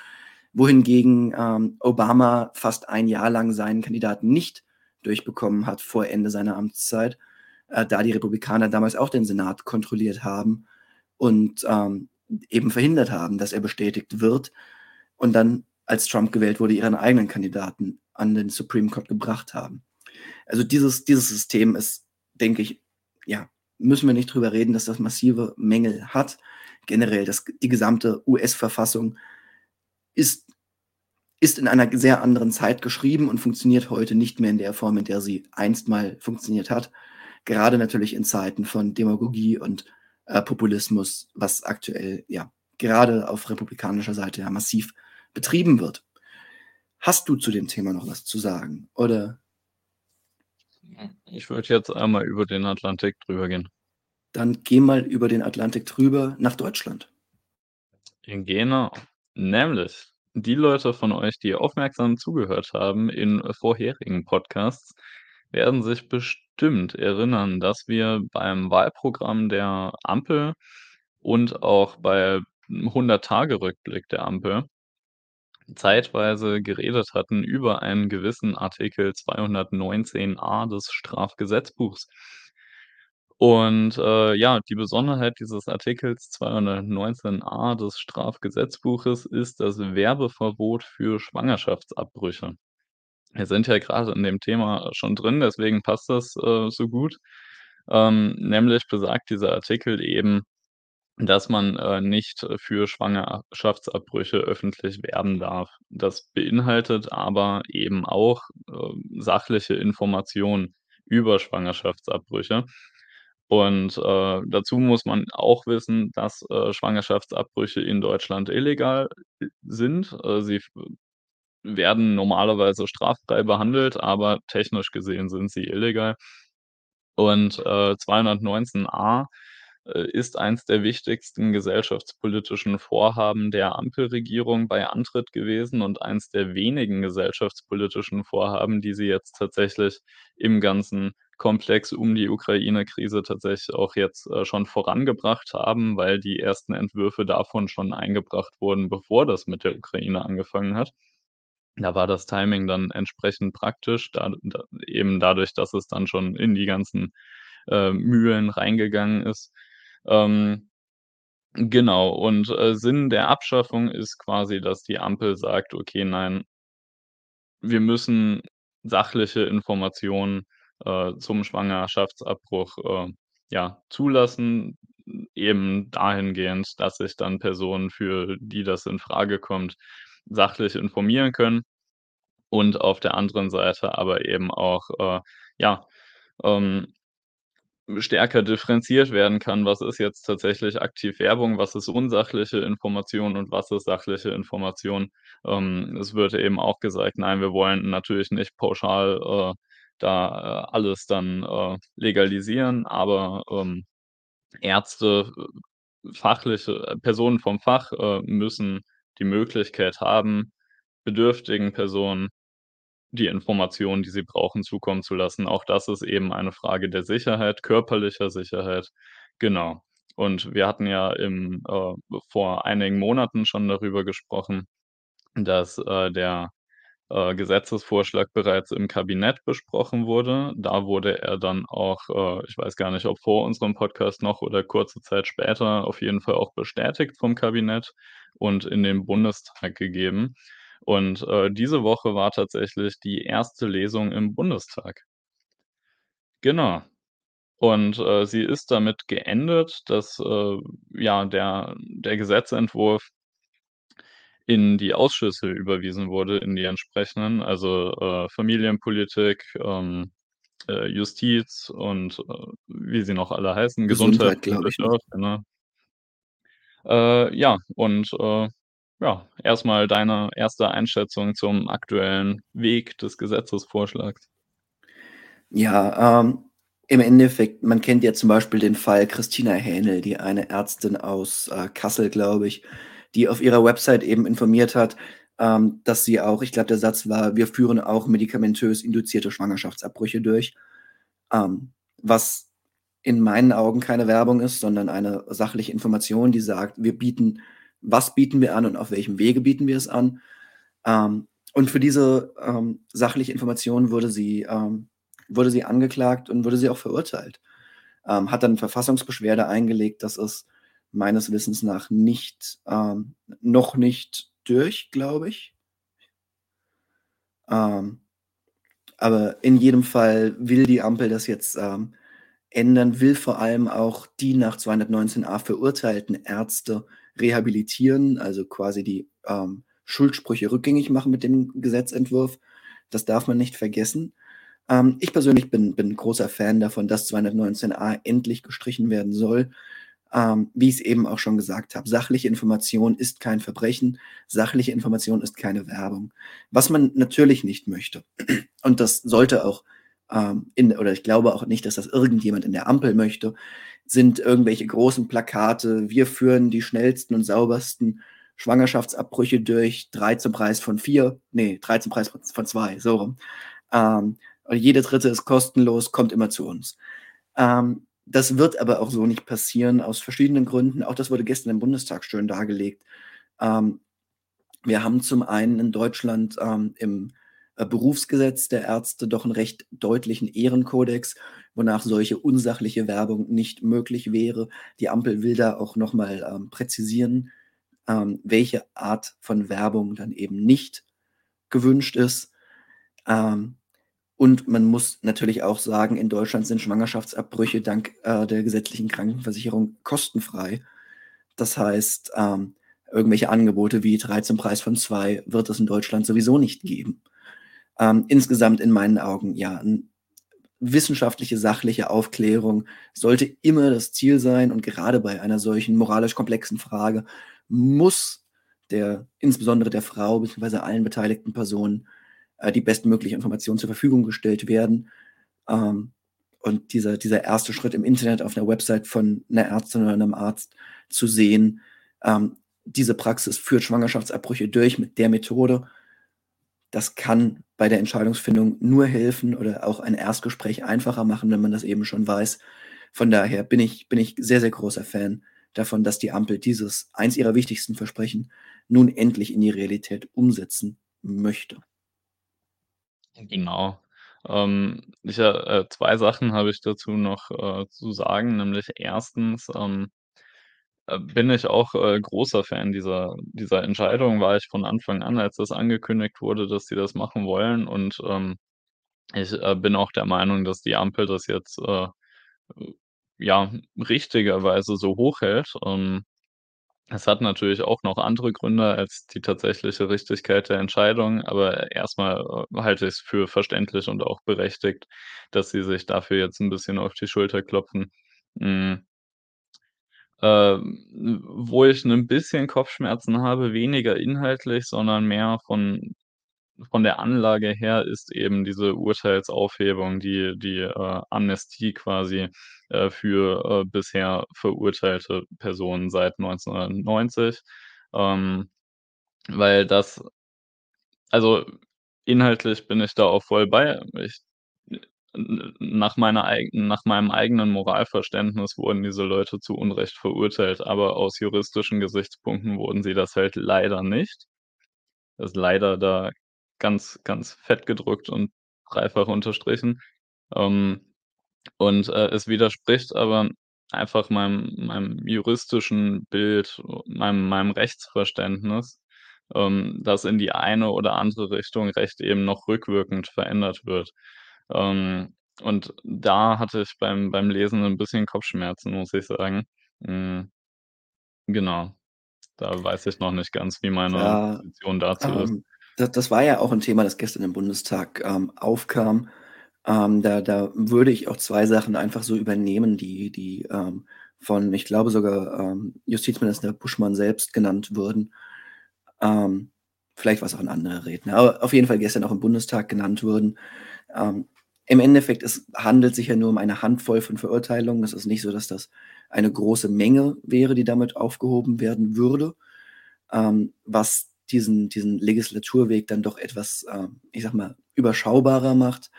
wohingegen, ähm, Obama fast 1 Jahr lang seinen Kandidaten nicht durchbekommen hat vor Ende seiner Amtszeit, äh, da die Republikaner damals auch den Senat kontrolliert haben und, ähm, eben verhindert haben, dass er bestätigt wird. Und dann, als Trump gewählt wurde, ihren eigenen Kandidaten an den Supreme Court gebracht haben. Also, dieses dieses System ist, denke ich ja, müssen wir nicht drüber reden, dass das massive Mängel hat. Generell, das die gesamte US-Verfassung ist ist in einer sehr anderen Zeit geschrieben und funktioniert heute nicht mehr in der Form, in der sie einst mal funktioniert hat. Gerade natürlich in Zeiten von Demagogie und, äh, Populismus, was aktuell, ja, gerade auf republikanischer Seite ja massiv betrieben wird. Hast du zu dem Thema noch was zu sagen, oder? Ich würde jetzt einmal über den Atlantik drüber gehen. Dann geh mal über den Atlantik drüber nach Deutschland. Genau. Nämlich die Leute von euch, die aufmerksam zugehört haben in, vorherigen Podcasts, werden sich bestimmt erinnern, dass wir beim Wahlprogramm der Ampel und auch bei 100-Tage-Rückblick der Ampel zeitweise geredet hatten über einen gewissen Artikel 219a des Strafgesetzbuchs. Und, äh, ja, die Besonderheit dieses Artikels 219a des Strafgesetzbuches ist das Werbeverbot für Schwangerschaftsabbrüche. Wir sind ja grade in dem Thema schon drin, deswegen passt das, äh, so gut. Ähm, nämlich besagt dieser Artikel eben, dass man, äh, nicht für Schwangerschaftsabbrüche öffentlich werben darf. Das beinhaltet aber eben auch, ähm, sachliche Informationen über Schwangerschaftsabbrüche. Und, äh, dazu muss man auch wissen, dass, äh, Schwangerschaftsabbrüche in Deutschland illegal i sind. Äh, sie werden normalerweise straffrei behandelt, aber technisch gesehen sind sie illegal. Und, äh, 219a, äh, ist eins der wichtigsten gesellschaftspolitischen Vorhaben der Ampelregierung bei Antritt gewesen und eins der wenigen gesellschaftspolitischen Vorhaben, die sie jetzt tatsächlich im ganzen Komplex um die Ukraine-Krise tatsächlich auch jetzt, äh, schon vorangebracht haben, weil die ersten Entwürfe davon schon eingebracht wurden, bevor das mit der Ukraine angefangen hat. Da war das Timing dann entsprechend praktisch, da da eben dadurch, dass es dann schon in die ganzen, äh, Mühlen reingegangen ist. Ähm, genau, und, äh, Sinn der Abschaffung ist quasi, dass die Ampel sagt: „Okay, nein“ „wir müssen sachliche Informationen, äh, zum Schwangerschaftsabbruch, äh, ja, zulassen“, eben dahingehend, dass sich dann Personen, für die das infrage kommt, sachlich informieren können. und auf der anderen Seite aber eben auch, äh, ja, ähm, stärker differenziert werden kann. Was ist jetzt tatsächlich aktiv Werbung? Was ist unsachliche Information und was ist sachliche Information? Ähm, es wird eben auch gesagt: „Nein, wir wollen natürlich nicht pauschal, äh, da, äh, alles dann, äh, legalisieren“, aber, ähm, Ärzte, äh, fachliche äh, Personen vom Fach, äh, müssen die Möglichkeit haben, bedürftigen Personen die Informationen, die sie brauchen, zukommen zu lassen. Auch das ist eben eine Frage der Sicherheit, körperlicher Sicherheit. Genau. Und wir hatten ja im äh, vor einigen Monaten schon darüber gesprochen, dass, äh, der, äh, Gesetzesvorschlag bereits im Kabinett besprochen wurde. Da wurde er dann auch, äh, ich weiß gar nicht, ob vor unserem Podcast noch oder kurze Zeit später, auf jeden Fall auch bestätigt vom Kabinett und in den Bundestag gegeben. Und, äh, diese Woche war tatsächlich die erste Lesung im Bundestag. Genau. Und, äh, sie ist damit geendet, dass, äh, ja, der der Gesetzentwurf in die Ausschüsse überwiesen wurde, in die entsprechenden, also, äh, Familienpolitik, ähm, äh, Justiz und, äh, wie sie noch alle heißen, Gesundheit Gesundheit, glaube ich, auch, genau. Äh, ja, und, äh, ja, erst mal deine erste Einschätzung zum aktuellen Weg des Gesetzesvorschlags. Ja, ähm, im Endeffekt, man kennt ja zum Beispiel den Fall Christina Hähnel, die eine Ärztin aus, äh, Kassel, glaube ich, die auf ihrer Website eben informiert hat, ähm, dass sie auch ich glaube, der Satz war: „Wir führen auch medikamentös induzierte Schwangerschaftsabbrüche durch.“ Ähm, was in meinen Augen keine Werbung ist, sondern eine sachliche Information, die sagt: „Wir bieten was bieten wir an und auf welchem Wege bieten wir es an?“ Ähm, und für diese, ähm, sachliche Information wurde sie ähm, wurde sie angeklagt und wurde sie auch verurteilt. Ähm, hat dann Verfassungsbeschwerde eingelegt. Das ist meines Wissens nach nicht ähm, noch nicht durch, glaube ich. Ähm, aber in jedem Fall will die Ampel das jetzt, ändern, will vor allem auch die nach 219a verurteilten Ärzte rehabilitieren, also quasi die, ähm, Schuldsprüche rückgängig machen mit dem Gesetzentwurf. Das darf man nicht vergessen. Ähm, ich persönlich bin bin großer Fan davon, dass 219a endlich gestrichen werden soll. Ähm, wie ich's eben auch schon gesagt habe, sachliche Information ist kein Verbrechen, sachliche Information ist keine Werbung. Was man natürlich nicht möchte, und das sollte auch, ähm, in oder ich glaube auch nicht, dass das irgendjemand in der Ampel möchte, sind irgendwelche großen Plakate: „Wir führen die schnellsten und saubersten Schwangerschaftsabbrüche durch, 3 zum Preis von 4“, ne, 3 zum Preis von 2, so rum. Ähm, jede dritte ist kostenlos, kommt immer zu uns. Ähm, das wird aber auch so nicht passieren aus verschiedenen Gründen. Auch das wurde gestern im Bundestag schön dargelegt. Ähm, wir haben zum einen in Deutschland, ähm, im, Berufsgesetz der Ärzte doch 'n recht deutlichen Ehrenkodex, wonach solche unsachliche Werbung nicht möglich wäre. Die Ampel will da auch noch mal, ähm, präzisieren, ähm, welche Art von Werbung dann eben nicht gewünscht ist. Ähm, und man muss natürlich auch sagen, in Deutschland sind Schwangerschaftsabbrüche dank, äh, der gesetzlichen Krankenversicherung kostenfrei. Das heißt, ähm, irgendwelche Angebote wie 3 zum Preis von 2 wird es in Deutschland sowieso nicht geben. Ähm, insgesamt in meinen Augen, ja, wissenschaftliche, sachliche Aufklärung sollte immer das Ziel sein und gerade bei einer solchen moralisch komplexen Frage muss der insbesondere der Frau beziehungsweise allen beteiligten Personen, äh, die bestmögliche Information zur Verfügung gestellt werden. Ähm, und dieser dieser 1. Schritt im Internet auf 'ner Website von 'ner Ärztin oder 'nem Arzt zu sehen, ähm, diese Praxis führt Schwangerschaftsabbrüche durch mit der Methode. Das kann bei der Entscheidungsfindung nur helfen oder auch ein Erstgespräch einfacher machen, wenn man das eben schon weiß. Von daher bin ich bin ich sehr, sehr großer Fan davon, dass die Ampel dieses eins ihrer wichtigsten Versprechen nun endlich in die Realität umsetzen möchte. Genau. Ähm, ich, äh 2 Sachen habe ich dazu noch, äh, zu sagen, nämlich 1., ähm, äh, bin ich auch, äh, großer Fan dieser dieser Entscheidung, war ich von Anfang an, als das angekündigt wurde, dass sie das machen wollen. Und, ähm, ich, äh, bin auch der Meinung, dass die Ampel das jetzt, äh, ja, richtigerweise so hochhält. Ähm, Es hat natürlich auch noch andere Gründe als die tatsächliche Richtigkeit der Entscheidung, aber erst mal, äh, halte ich's für verständlich und auch berechtigt, dass sie sich dafür jetzt 'n bisschen auf die Schulter klopfen. Hm ähm, wo ich 'nen bisschen Kopfschmerzen habe, weniger inhaltlich, sondern mehr von von der Anlage her, ist eben diese Urteilsaufhebung, die die, äh, Amnestie quasi, äh, für, äh, bisher verurteilte Personen seit 1990. Ähm, weil das also, inhaltlich bin ich da auch voll bei. Ich nach meiner nach meinem eigenen Moralverständnis wurden diese Leute zu Unrecht verurteilt, aber aus juristischen Gesichtspunkten wurden sie das halt leider nicht. Das leider da ganz, ganz fett gedruckt und dreifach unterstrichen. Ähm, und, äh, es widerspricht aber einfach meinem meinem juristischen Bild, meinem meinem Rechtsverständnis, ähm, dass in die eine oder andere Richtung Recht eben noch rückwirkend verändert wird. Ähm, und da hatte ich beim beim Lesen 'n bisschen Kopfschmerzen, muss ich sagen. Hm, genau. Da weiß ich noch nicht ganz, wie meine Da Position dazu ist. ähm, da das war ja auch 'n Thema, das gestern im Bundestag, ähm, aufkam. Ähm, da da würde ich auch 2 Sachen einfach so übernehmen, die die, ähm, von ich glaube sogar, ähm, Justizminister Buschmann selbst genannt wurden. Ähm, vielleicht war's auch 'n anderer Redner, aber auf jeden Fall gestern auch im Bundestag genannt wurden. Ähm, im Endeffekt, es handelt sich ja nur um eine Handvoll von Verurteilungen. Es ist nicht so, dass das eine große Menge wäre, die damit aufgehoben werden würde, ähm, was diesen diesen Legislaturweg dann doch etwas, ähm, ich sage mal, überschaubarer macht.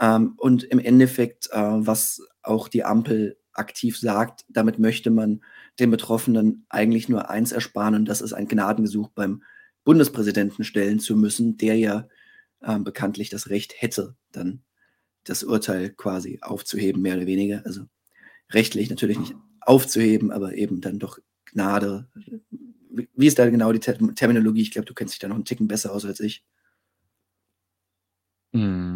Ähm, und im Endeffekt, äh, was auch die Ampel aktiv sagt, damit möchte man den Betroffenen eigentlich nur eins ersparen und das ist ein Gnadengesuch beim Bundespräsidenten stellen zu müssen, der ja, ähm, bekanntlich das Recht hätte, dann das Urteil quasi aufzuheben, mehr oder weniger. Also, rechtlich natürlich nicht aufzuheben, aber eben dann doch Gnade wie ist da genau die Ter Terminologie? Ich glaube, du kennst dich da noch 'n Ticken besser aus als ich. Mhm.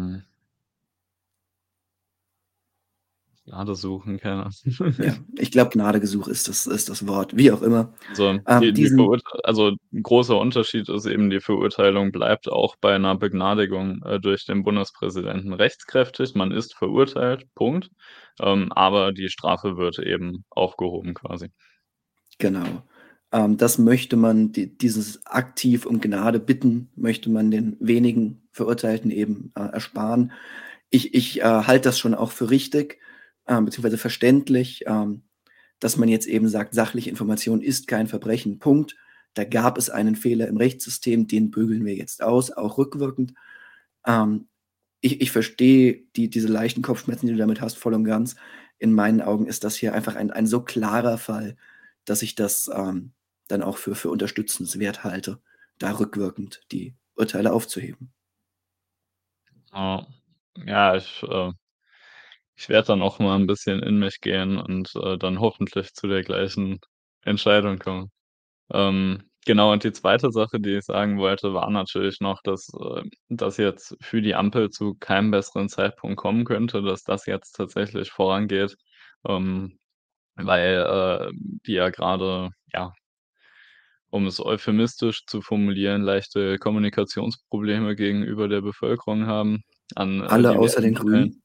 Gnade suchen, keine Ahnung. Ja, [LAUGHS] ich glaube, Gnadengesuch ist das ist das Wort, wie auch immer. So, Ähm, die die diesen Verurt also 'n großer Unterschied ist eben, die Verurteilung bleibt auch bei 'ner Begnadigung, äh, durch den Bundespräsidenten rechtskräftig. Man ist verurteilt, Punkt. Ähm, aber die Strafe wird eben aufgehoben quasi. Genau. Ähm, das möchte man di dieses aktiv um Gnade bitten, möchte man den wenigen Verurteilten eben, äh, ersparen. Ich ich, äh, halte das schon auch für richtig, ähm, beziehungsweise verständlich, ähm, dass man jetzt eben sagt: „Sachliche Information ist kein Verbrechen, Punkt.“ Da gab es einen Fehler im Rechtssystem, den bügeln wir jetzt aus, auch rückwirkend. Ähm, ich ich verstehe die diese leichten Kopfschmerzen, die du damit hast, voll und ganz. In meinen Augen ist das hier einfach ein ein so klarer Fall, dass ich das, ähm, dann auch für für unterstützenswert halte, da rückwirkend die Urteile aufzuheben. Ja. Ich, äh ich werde dann auch mal 'n bisschen in mich gehen und, äh, dann hoffentlich zu der gleichen Entscheidung kommen. Ähm, genau, und die 2. Sache, die ich sagen wollte, war natürlich noch, dass, äh, das jetzt für die Ampel zu keinem besseren Zeitpunkt kommen könnte, dass das jetzt tatsächlich vorangeht, ähm, weil, äh, die ja grade, ja um es euphemistisch zu formulieren, leichte Kommunikationsprobleme gegenüber der Bevölkerung haben an, äh, Alle außer diversen den Stellen.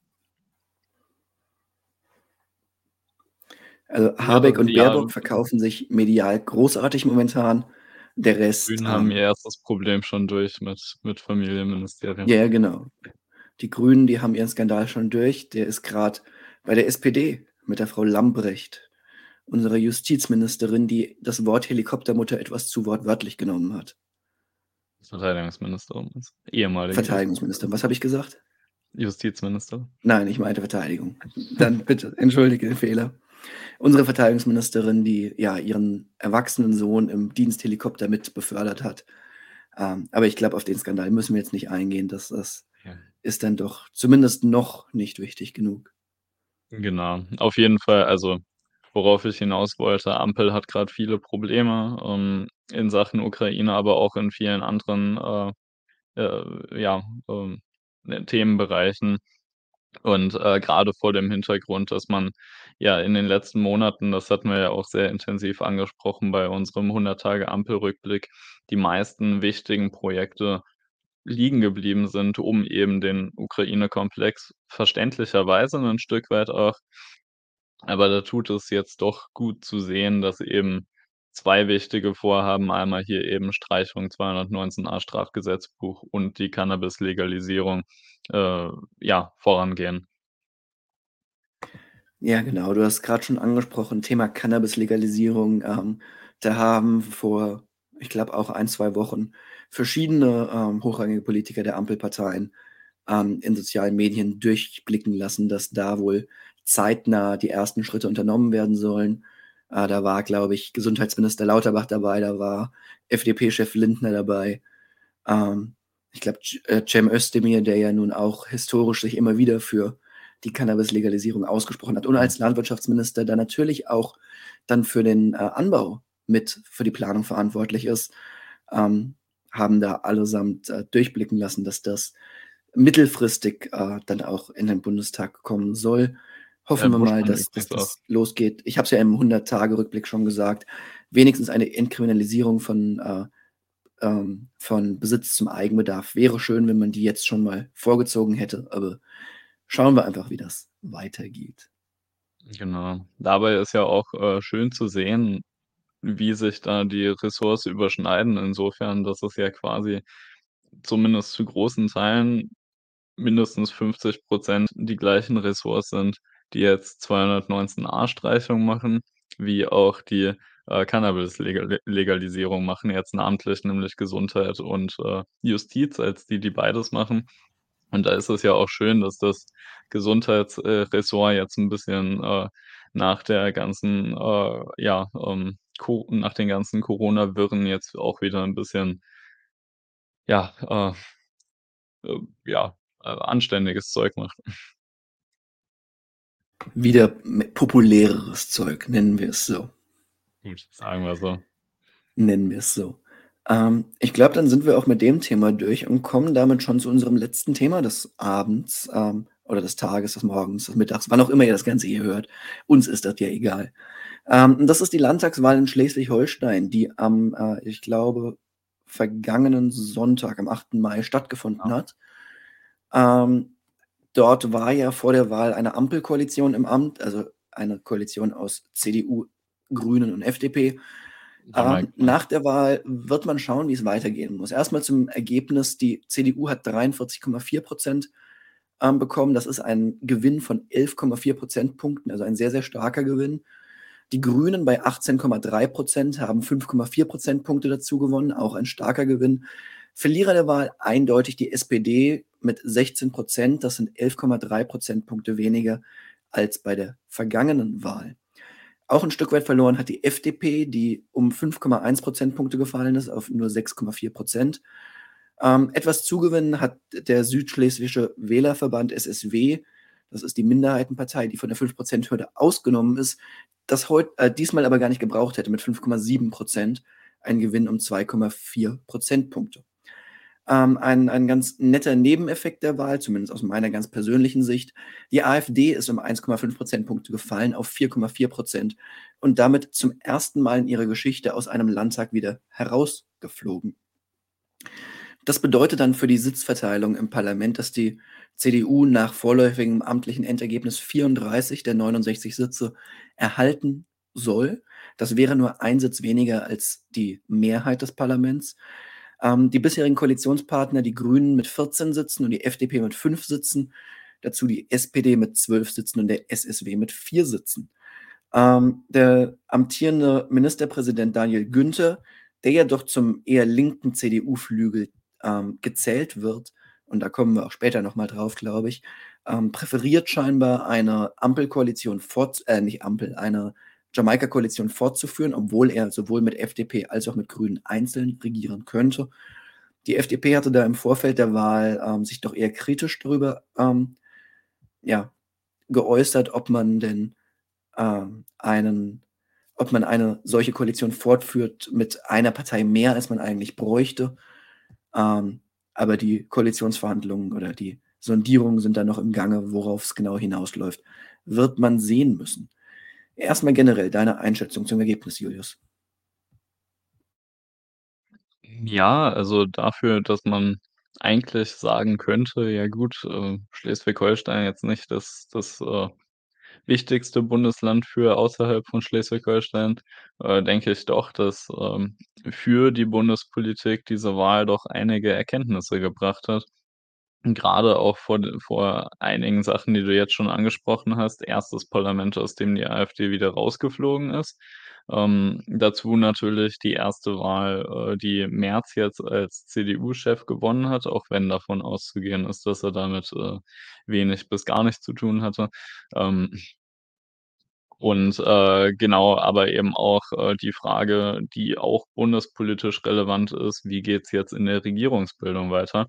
Also, Ja, Habeck und ja. Baerbock verkaufen sich medial großartig momentan. Der Die Rest, Grünen haben ihr 1. Problem schon durch mit mit Familienministerium. Ja, ja, genau. Die Grünen, die haben ihren Skandal schon durch. Der ist grad bei der SPD mit der Frau Lambrecht, unserer Justizministerin, die das Wort Helikoptermutter etwas zu wortwörtlich genommen hat. Verteidigungsministerin ist ehemalige Verteidigungsministerin. Was habe ich gesagt? Justizministerin. Nein, ich meinte Verteidigung. Dann bitte entschuldige den Fehler. Unsere Verteidigungsministerin, die, ja, ihren erwachsenen Sohn im Diensthelikopter mit befördert hat. Ähm, aber ich glaube, auf den Skandal müssen wir jetzt nicht eingehen. Das das Ja. ist dann doch zumindest noch nicht wichtig genug. Genau. Auf jeden Fall, also, worauf ich hinaus wollte, Ampel hat grad viele Probleme, ähm, in Sachen Ukraine, aber auch in vielen anderen, äh, äh, ja, ne, Themenbereichen. Und, äh, grade vor dem Hintergrund, dass man ja in den letzten Monaten, das hatten wir ja auch sehr intensiv angesprochen bei unserem 100-Tage-Ampel-Rückblick, die meisten wichtigen Projekte liegen geblieben sind, um eben den Ukraine-Komplex verständlicherweise 'nen Stück weit auch. Aber da tut es jetzt doch gut zu sehen, dass eben 2 wichtige Vorhaben, einmal hier eben Streichung 219a Strafgesetzbuch und die Cannabis-Legalisierung, äh, ja, vorangehen. Ja, genau. Du hast grad schon angesprochen, Thema Cannabis-Legalisierung. Ähm, da haben vor, ich glaube, auch 1, 2 Wochen verschiedene, ähm, hochrangige Politiker der Ampelparteien, ähm, in sozialen Medien durchblicken lassen, dass da wohl zeitnah die ersten Schritte unternommen werden sollen. Äh, da war, glaube ich, Gesundheitsminister Lauterbach dabei, da war FDP-Chef Lindner dabei. Ähm, ich glaube, äh, Cem Özdemir, der ja nun auch historisch sich immer wieder für die Cannabis-Legalisierung ausgesprochen hat und als Landwirtschaftsminister dann natürlich auch dann für den, äh, Anbau mit für die Planung verantwortlich ist, ähm, haben da allesamt, äh, durchblicken lassen, dass das mittelfristig, äh, dann auch in den Bundestag kommen soll. Hoffen Herr wir mal, dass dass das losgeht. Ich habe es ja im 100-Tage-Rückblick schon gesagt, wenigstens eine Entkriminalisierung von, äh, ähm von Besitz zum Eigenbedarf wäre schön, wenn man die jetzt schon mal vorgezogen hätte, aber schauen wir einfach, wie das weitergeht. Genau. Dabei ist ja auch, äh, schön zu sehen, wie sich da die Ressorts überschneiden, insofern, dass es ja quasi zumindest zu großen Teilen mindestens 50 % die gleichen Ressorts sind, die jetzt 219a Streichung machen, wie auch die, äh, Cannabis-Legal Legalisierung machen, jetzt namentlich, nämlich Gesundheit und, äh, Justiz als die, die beides machen. Und da ist es ja auch schön, dass das Gesundheits äh, Ressort jetzt 'n bisschen, äh, nach der ganzen, äh, ja, ähm, nach den ganzen Corona-Wirren jetzt auch wieder 'n bisschen ja, äh äh, ja, äh, anständiges Zeug macht. Wieder populäreres Zeug, nennen wir es so. Gut, sagen wir so. Nennen wir es so. Ähm, ich glaube, dann sind wir auch mit dem Thema durch und kommen damit schon zu unserem letzten Thema des Abends, ähm, oder des Tages, des Morgens, des Mittags, wann auch immer ihr das Ganze hier hört. Uns ist das ja egal. Ähm, das ist die Landtagswahl in Schleswig-Holstein, die am, äh, ich glaube, vergangenen Sonntag, am 8. Mai stattgefunden Ja. hat. Ähm, dort war ja vor der Wahl eine Ampelkoalition im Amt, also eine Koalition aus CDU, Grünen und FDP. Ähm, nach der Wahl wird man schauen, wie es weitergehen muss. Erst mal zum Ergebnis, die CDU hat 43,4 %, ähm, bekommen. Das ist ein Gewinn von 11,4 Prozentpunkten, also ein sehr, sehr starker Gewinn. Die Grünen bei 18,3 % haben 5,4 Prozentpunkte dazu gewonnen, auch ein starker Gewinn. Verlierer der Wahl eindeutig die SPD mit 16 %, das sind 11,3 Prozentpunkte weniger als bei der vergangenen Wahl. Auch 'n Stück weit verloren hat die FDP, die um 5,1 Prozentpunkte gefallen ist auf nur 6,4 %. Ähm, etwas zugewinnen hat der Südschleswische Wählerverband SSW. Das ist die Minderheitenpartei, die von der 5 %-Hürde ausgenommen ist, das heut äh, diesmal aber gar nicht gebraucht hätte mit 5,7 %, ein Gewinn um 2,4 Prozentpunkte. Ähm, ein ein ganz netter Nebeneffekt der Wahl, zumindest aus meiner ganz persönlichen Sicht, die AfD ist um 1,5 Prozentpunkte gefallen auf 4,4 % und damit zum 1. Mal in ihrer Geschichte aus einem Landtag wieder herausgeflogen. Das bedeutet dann für die Sitzverteilung im Parlament, dass die CDU nach vorläufigem amtlichen Endergebnis 34 der 69 Sitze erhalten soll. Das wäre nur 1 Sitz weniger als die Mehrheit des Parlaments. Ähm, die bisherigen Koalitionspartner, die Grünen mit 14 Sitzen und die FDP mit 5 Sitzen, dazu die SPD mit 12 Sitzen und der SSW mit 4 Sitzen. Ähm, der amtierende Ministerpräsident Daniel Günther, der ja doch zum eher linken CDU-Flügel, ähm, gezählt wird, und da kommen wir auch später noch mal drauf, glaube ich, ähm, präferiert scheinbar eine Ampelkoalition äh, nicht Ampel, eine Jamaika-Koalition fortzuführen, obwohl er sowohl mit FDP als auch mit Grünen einzeln regieren könnte. Die FDP hatte da im Vorfeld der Wahl, ähm, sich doch eher kritisch drüber, ähm, ja, geäußert, ob man denn, ähm, einen ob man eine solche Koalition fortführt mit einer Partei mehr, als man eigentlich bräuchte. Ähm, aber die Koalitionsverhandlungen oder die Sondierungen sind da noch im Gange, worauf es genau hinausläuft, wird man sehen müssen. Erstmal generell deine Einschätzung zum Ergebnis, Julius. Ja, also dafür, dass man eigentlich sagen könnte, ja gut, äh, Schleswig-Holstein jetzt nicht das das, äh, wichtigste Bundesland für außerhalb von Schleswig-Holstein, äh, denke ich doch, dass, ähm, für die Bundespolitik diese Wahl doch einige Erkenntnisse gebracht hat. Grade auch vor vor einigen Sachen, die du jetzt schon angesprochen hast. Erstes Parlament, aus dem die AfD wieder rausgeflogen ist. Ähm, dazu natürlich die erste Wahl, äh, die Merz jetzt als CDU-Chef gewonnen hat, auch wenn davon auszugehen ist, dass er damit, äh, wenig bis gar nichts zu tun hatte. Ähm und, äh, genau, aber eben auch, äh, die Frage, die auch bundespolitisch relevant ist: Wie geht's jetzt in der Regierungsbildung weiter?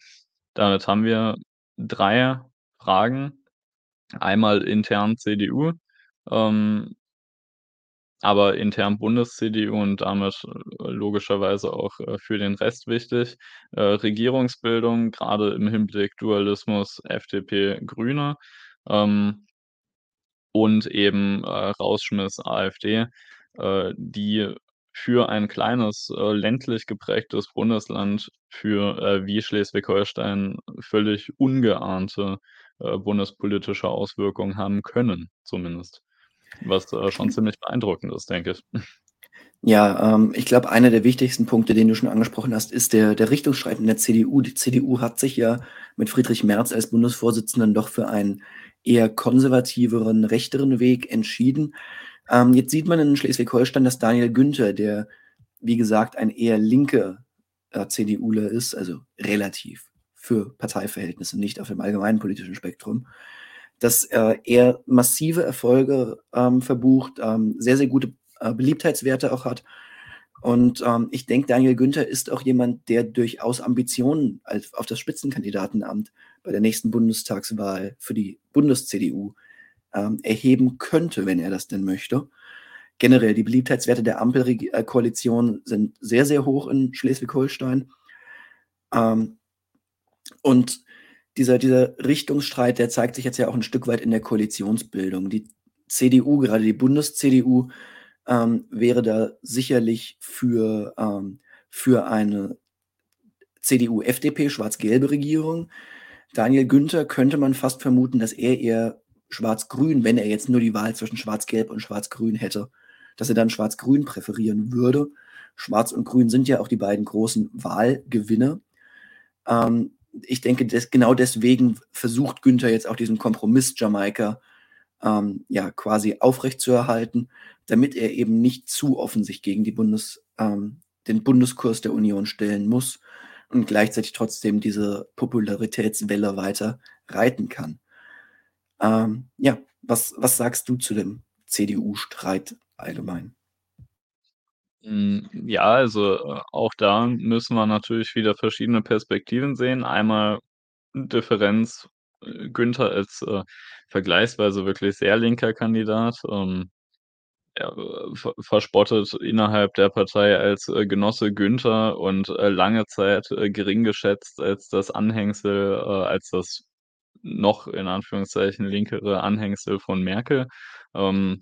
Damit haben wir 3 Fragen. Einmal intern CDU, ähm aber intern Bundes-CDU und damit, äh, logischerweise auch, äh, für den Rest wichtig. Äh, Regierungsbildung, grade im Hinblick Dualismus FDP, Grüne, ähm und eben, äh, Rausschmiss AfD, äh, die für ein kleines, äh, ländlich geprägtes Bundesland für, äh, wie Schleswig-Holstein völlig ungeahnte, äh, bundespolitische Auswirkungen haben können zumindest. Was, äh, schon ziemlich beeindruckend ist, denke ich. Ja, ähm, ich glaube, einer der wichtigsten Punkte, den du schon angesprochen hast, ist der der Richtungsstreit in der CDU. Die CDU hat sich ja mit Friedrich Merz als Bundesvorsitzenden doch für einen eher konservativeren, rechteren Weg entschieden. Ähm, jetzt sieht man in Schleswig-Holstein, dass Daniel Günther, der, wie gesagt, ein eher linker, äh, CDUler ist, also relativ für Parteiverhältnisse, nicht auf dem allgemeinen politischen Spektrum, dass, äh, er massive Erfolge, ähm, verbucht, ähm, sehr, sehr gute, äh, Beliebtheitswerte auch hat. Und, ähm, ich denke, Daniel Günther ist auch jemand, der durchaus Ambitionen als auf das Spitzenkandidatenamt bei der nächsten Bundestagswahl für die Bundes-CDU, ähm, erheben könnte, wenn er das denn möchte. Generell, die Beliebtheitswerte der Ampelreg äh, Koalition sind sehr, sehr hoch in Schleswig-Holstein. Ähm, und dieser dieser Richtungsstreit, der zeigt sich jetzt ja auch 'n Stück weit in der Koalitionsbildung. Die CDU, gerade die Bundes-CDU, ähm, wäre da sicherlich für, ähm für eine CDU-FDP schwarz-gelbe Regierung. Daniel Günther könnte man fast vermuten, dass er eher schwarz-grün, wenn er jetzt nur die Wahl zwischen schwarz-gelb und schwarz-grün hätte, dass er dann schwarz-grün präferieren würde. Schwarz und Grün sind ja auch die beiden großen Wahlgewinner. Ähm, ich denke, des genau deswegen versucht Günther jetzt auch diesen Kompromiss Jamaika, ähm, ja, quasi aufrechtzuerhalten, damit er eben nicht zu offen sich gegen die Bundes ähm, den Bundeskurs der Union stellen muss und gleichzeitig trotzdem diese Popularitätswelle weiter reiten kann. Ähm, ja, was was sagst du zu dem CDU-Streit allgemein? Hm, ja, also, äh, auch da müssen wir natürlich wieder verschiedene Perspektiven sehen. Einmal Differenz, äh, Günther als, äh, vergleichsweise wirklich sehr linker Kandidat, ähm, er, äh, ver verspottet innerhalb der Partei als, äh, Genosse Günther und, äh, lange Zeit, gering geschätzt als das Anhängsel als das noch in Anführungszeichen linkere Anhängsel von Merkel. Ähm,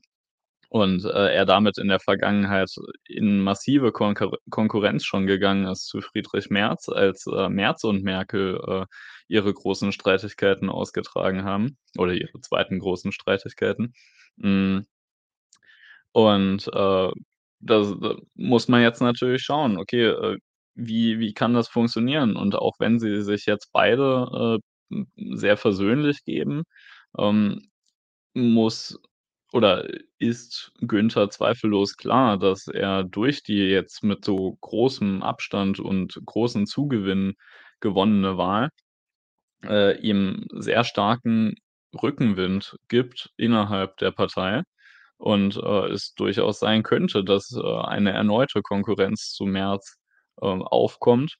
und, äh, er damit in der Vergangenheit in massive Konkur Konkurrenz schon gegangen ist zu Friedrich Merz, als, äh, Merz und Merkel, äh, ihre großen Streitigkeiten ausgetragen haben oder ihre 2. großen Streitigkeiten. Hm und, äh, das da muss man jetzt natürlich schauen, okay, äh, wie wie kann das funktionieren? Und auch wenn sie sich jetzt beide, äh, sehr versöhnlich geben, ähm, muss oder ist Günther zweifellos klar, dass er durch die jetzt mit so großem Abstand und großen Zugewinn gewonnene Wahl, äh, ihm sehr starken Rückenwind gibt innerhalb der Partei und, äh, es durchaus sein könnte, dass, äh, eine erneute Konkurrenz zu Merz, ähm, aufkommt.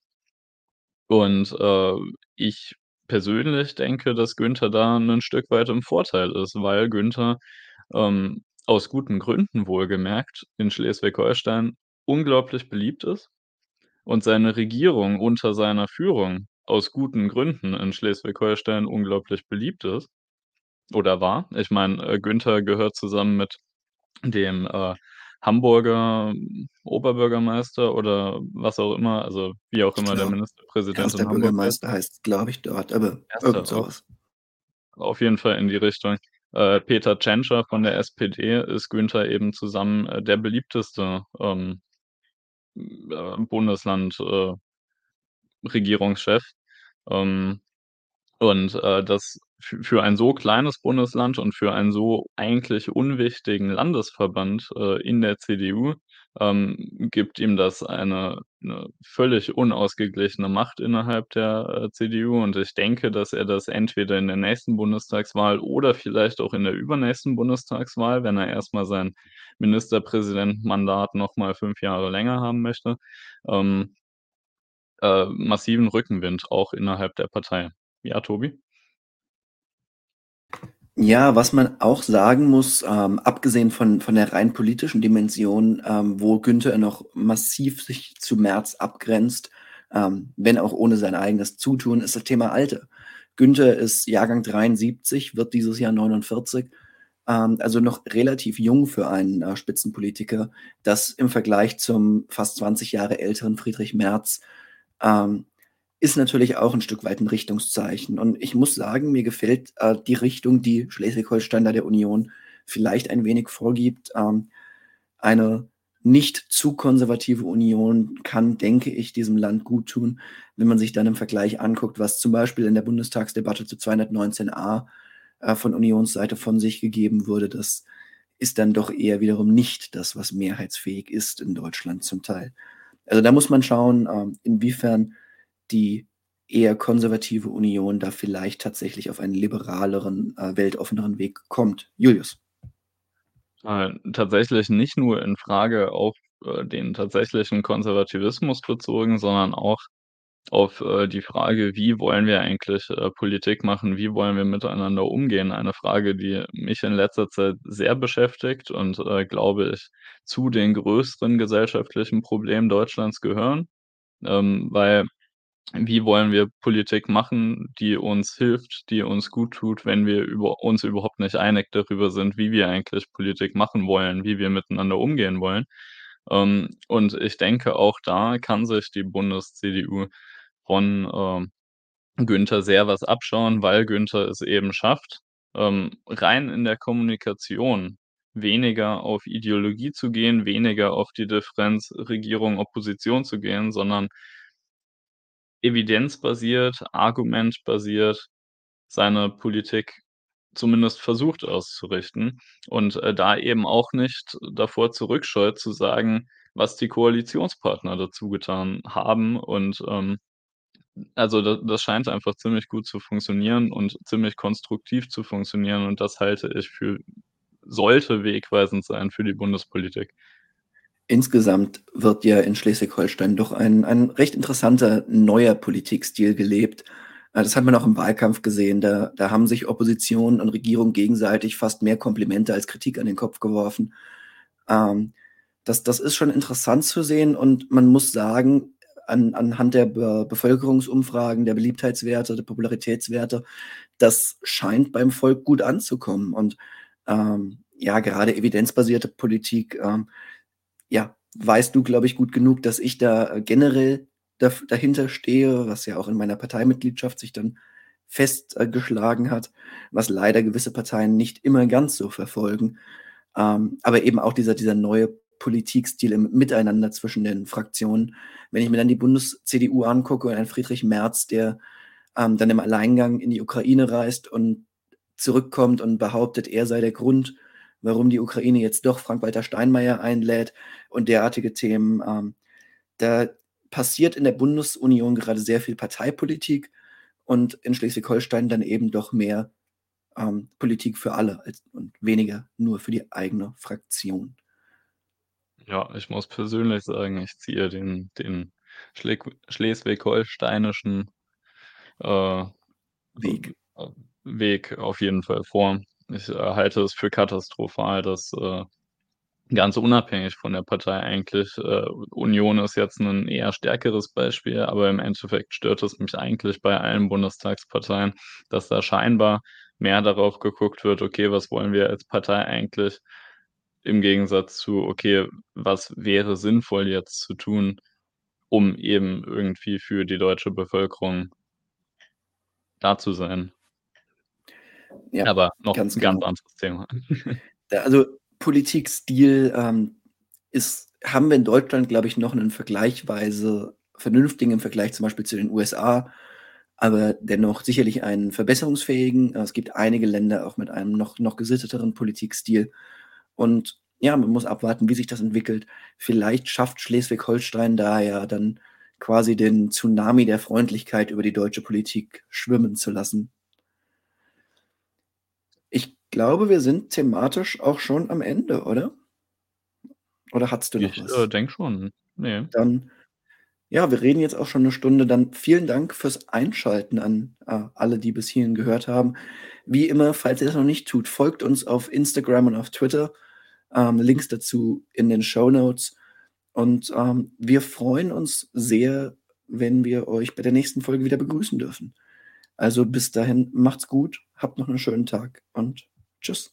Und, äh, ich persönlich denke, dass Günther da 'nen Stück weit im Vorteil ist, weil Günther, ähm, aus guten Gründen wohlgemerkt, in Schleswig-Holstein unglaublich beliebt ist und seine Regierung unter seiner Führung aus guten Gründen in Schleswig-Holstein unglaublich beliebt ist oder war. Ich meine, äh, Günther gehört zusammen mit dem, äh, Hamburger Oberbürgermeister oder was auch immer also, wie auch immer der glaube, Ministerpräsident 1. in Hamburg heißt. Bürgermeister heißt's, glaube ich, dort, aber 1. irgend so auch. was. Auf jeden Fall in die Richtung. Äh, Peter Tschentscher von der SPD ist Günther eben zusammen, äh, der beliebteste, ähm, äh, Bundesland Regierungschef. Ähm, und, das fü für ein so kleines Bundesland und für einen so eigentlich unwichtigen Landesverband, äh, in der CDU, ähm, gibt ihm das eine 'ne völlig unausgeglichene Macht innerhalb der, äh, CDU. Und ich denke, dass er das entweder in der nächsten Bundestagswahl oder vielleicht auch in der übernächsten Bundestagswahl, wenn er erst mal sein Ministerpräsidentenmandat noch mal 5 Jahre länger haben möchte, ähm äh, massiven Rückenwind auch innerhalb der Partei. Ja, Tobi? Ja, was man auch sagen muss, ähm, abgesehen von von der rein politischen Dimension, ähm, wo Günther noch massiv sich zu Merz abgrenzt, ähm, wenn auch ohne sein eigenes Zutun, ist das Thema Alter. Günther ist Jahrgang 73, wird dieses Jahr 49, ähm, also noch relativ jung für einen, äh, Spitzenpolitiker. Das im Vergleich zum fast 20 Jahre älteren Friedrich Merz, ähm, ist natürlich auch 'n Stück weit 'n Richtungszeichen. Und ich muss sagen, mir gefällt, äh, die Richtung, die Schleswig-Holstein da der Union vielleicht ein wenig vorgibt. Ähm, eine nicht zu konservative Union kann, denke ich, diesem Land guttun, wenn man sich dann im Vergleich anguckt, was zum Beispiel in der Bundestagsdebatte zu 219a, äh, von Unionsseite von sich gegeben wurde. Das ist dann doch eher wiederum nicht das, was mehrheitsfähig ist in Deutschland zum Teil. Also, da muss man schauen, ähm, inwiefern die eher konservative Union da vielleicht tatsächlich auf einen liberaleren, äh, weltoffeneren Weg kommt. Julius? Äh, tatsächlich nicht nur in Frage auf, äh, den tatsächlichen Konservativismus bezogen, sondern auch auf, äh, die Frage: „Wie wollen wir eigentlich, äh, Politik machen? Wie wollen wir miteinander umgehen?“ Eine Frage, die mich in letzter Zeit sehr beschäftigt und, äh, glaube ich, zu den größeren gesellschaftlichen Problemen Deutschlands gehören. Ähm, weil wie wollen wir Politik machen, die uns hilft, die uns guttut, wenn wir über uns überhaupt nicht einig darüber sind, wie wir eigentlich Politik machen wollen, wie wir miteinander umgehen wollen? Ähm, und ich denke, auch da kann sich die Bundes-CDU von, ähm, Günther sehr was abschauen, weil Günther es eben schafft, ähm, rein in der Kommunikation weniger auf Ideologie zu gehen, weniger auf die Differenz Regierung, Opposition zu gehen, sondern evidenzbasiert, argumentbasiert seine Politik zumindest versucht auszurichten und, äh, da eben auch nicht davor zurückscheut zu sagen, was die Koalitionspartner dazu getan haben. Und, ähm, also, da das scheint einfach ziemlich gut zu funktionieren und ziemlich konstruktiv zu funktionieren und das halte ich für sollte wegweisend sein für die Bundespolitik. Insgesamt wird ja in Schleswig-Holstein doch ein ein recht interessanter neuer Politikstil gelebt. Äh, das hat man auch im Wahlkampf gesehen. Da da haben sich Opposition und Regierung gegenseitig fast mehr Komplimente als Kritik an den Kopf geworfen. Ähm, das das ist schon interessant zu sehen und man muss sagen, an anhand der Be Bevölkerungsumfragen, der Beliebtheitswerte, der Popularitätswerte, das scheint beim Volk gut anzukommen. Und, ähm, ja, gerade evidenzbasierte Politik, ähm, ja, weißt du, glaube ich, gut genug, dass ich da, äh, generell daf dahinter stehe, was ja auch in meiner Parteimitgliedschaft sich dann fest äh, hat, was leider gewisse Parteien nicht immer ganz so verfolgen. Ähm, aber eben auch dieser dieser neue Politikstil im Miteinander zwischen den Fraktionen. Wenn ich mir dann die Bundes-CDU angucke und einen Friedrich Merz, der, ähm, dann im Alleingang in die Ukraine reist und zurückkommt und behauptet, er sei der Grund, warum die Ukraine jetzt doch Frank-Walter Steinmeier einlädt und derartige Themen. Ähm, da passiert in der Bundesunion gerade sehr viel Parteipolitik und in Schleswig-Holstein dann eben doch mehr, ähm, Politik für alle als und weniger nur für die eigene Fraktion. Ja, ich muss persönlich sagen, ich ziehe den den schleswig-holsteinischen, äh, Weg. Weg auf jeden Fall vor. Ich, äh, halte es für katastrophal, dass, äh Ganz unabhängig von der Partei eigentlich. Äh, Union ist jetzt 'nen eher stärkeres Beispiel, aber im Endeffekt stört es mich eigentlich bei allen Bundestagsparteien, dass da scheinbar mehr darauf geguckt wird: „Okay, was wollen wir als Partei eigentlich?“ Im Gegensatz zu: „Okay, was wäre sinnvoll jetzt zu tun, um eben irgendwie für die deutsche Bevölkerung da zu sein?“ Ja, Aber noch ganz 'n ganz genau. anderes Thema. [LAUGHS] Also Politikstil, ähm, ist haben wir in Deutschland, glaube ich, noch 'nen vergleichsweise vernünftigen im Vergleich zum Beispiel zu den USA, aber dennoch sicherlich einen verbesserungsfähigen. Äh, es gibt einige Länder auch mit einem noch noch gesitteteren Politikstil. Und ja, man muss abwarten, wie sich das entwickelt. Vielleicht schafft Schleswig-Holstein da ja dann quasi den Tsunami der Freundlichkeit über die deutsche Politik schwimmen zu lassen. Ich glaube, wir sind thematisch auch schon am Ende, oder? Oder hattest du noch Ich, äh, was? denke schon. Ne. Dann ja, wir reden jetzt auch schon 'ne Stunde, dann vielen Dank fürs Einschalten an, äh, alle, die bis hierhin gehört haben. Wie immer, falls ihr das noch nicht tut, folgt uns auf Instagram und auf Twitter. Ähm, Links dazu in den Shownotes. Und, ähm, wir freuen uns sehr, wenn wir euch bei der nächsten Folge wieder begrüßen dürfen. Also, bis dahin, macht's gut, habt noch 'nen schönen Tag und Just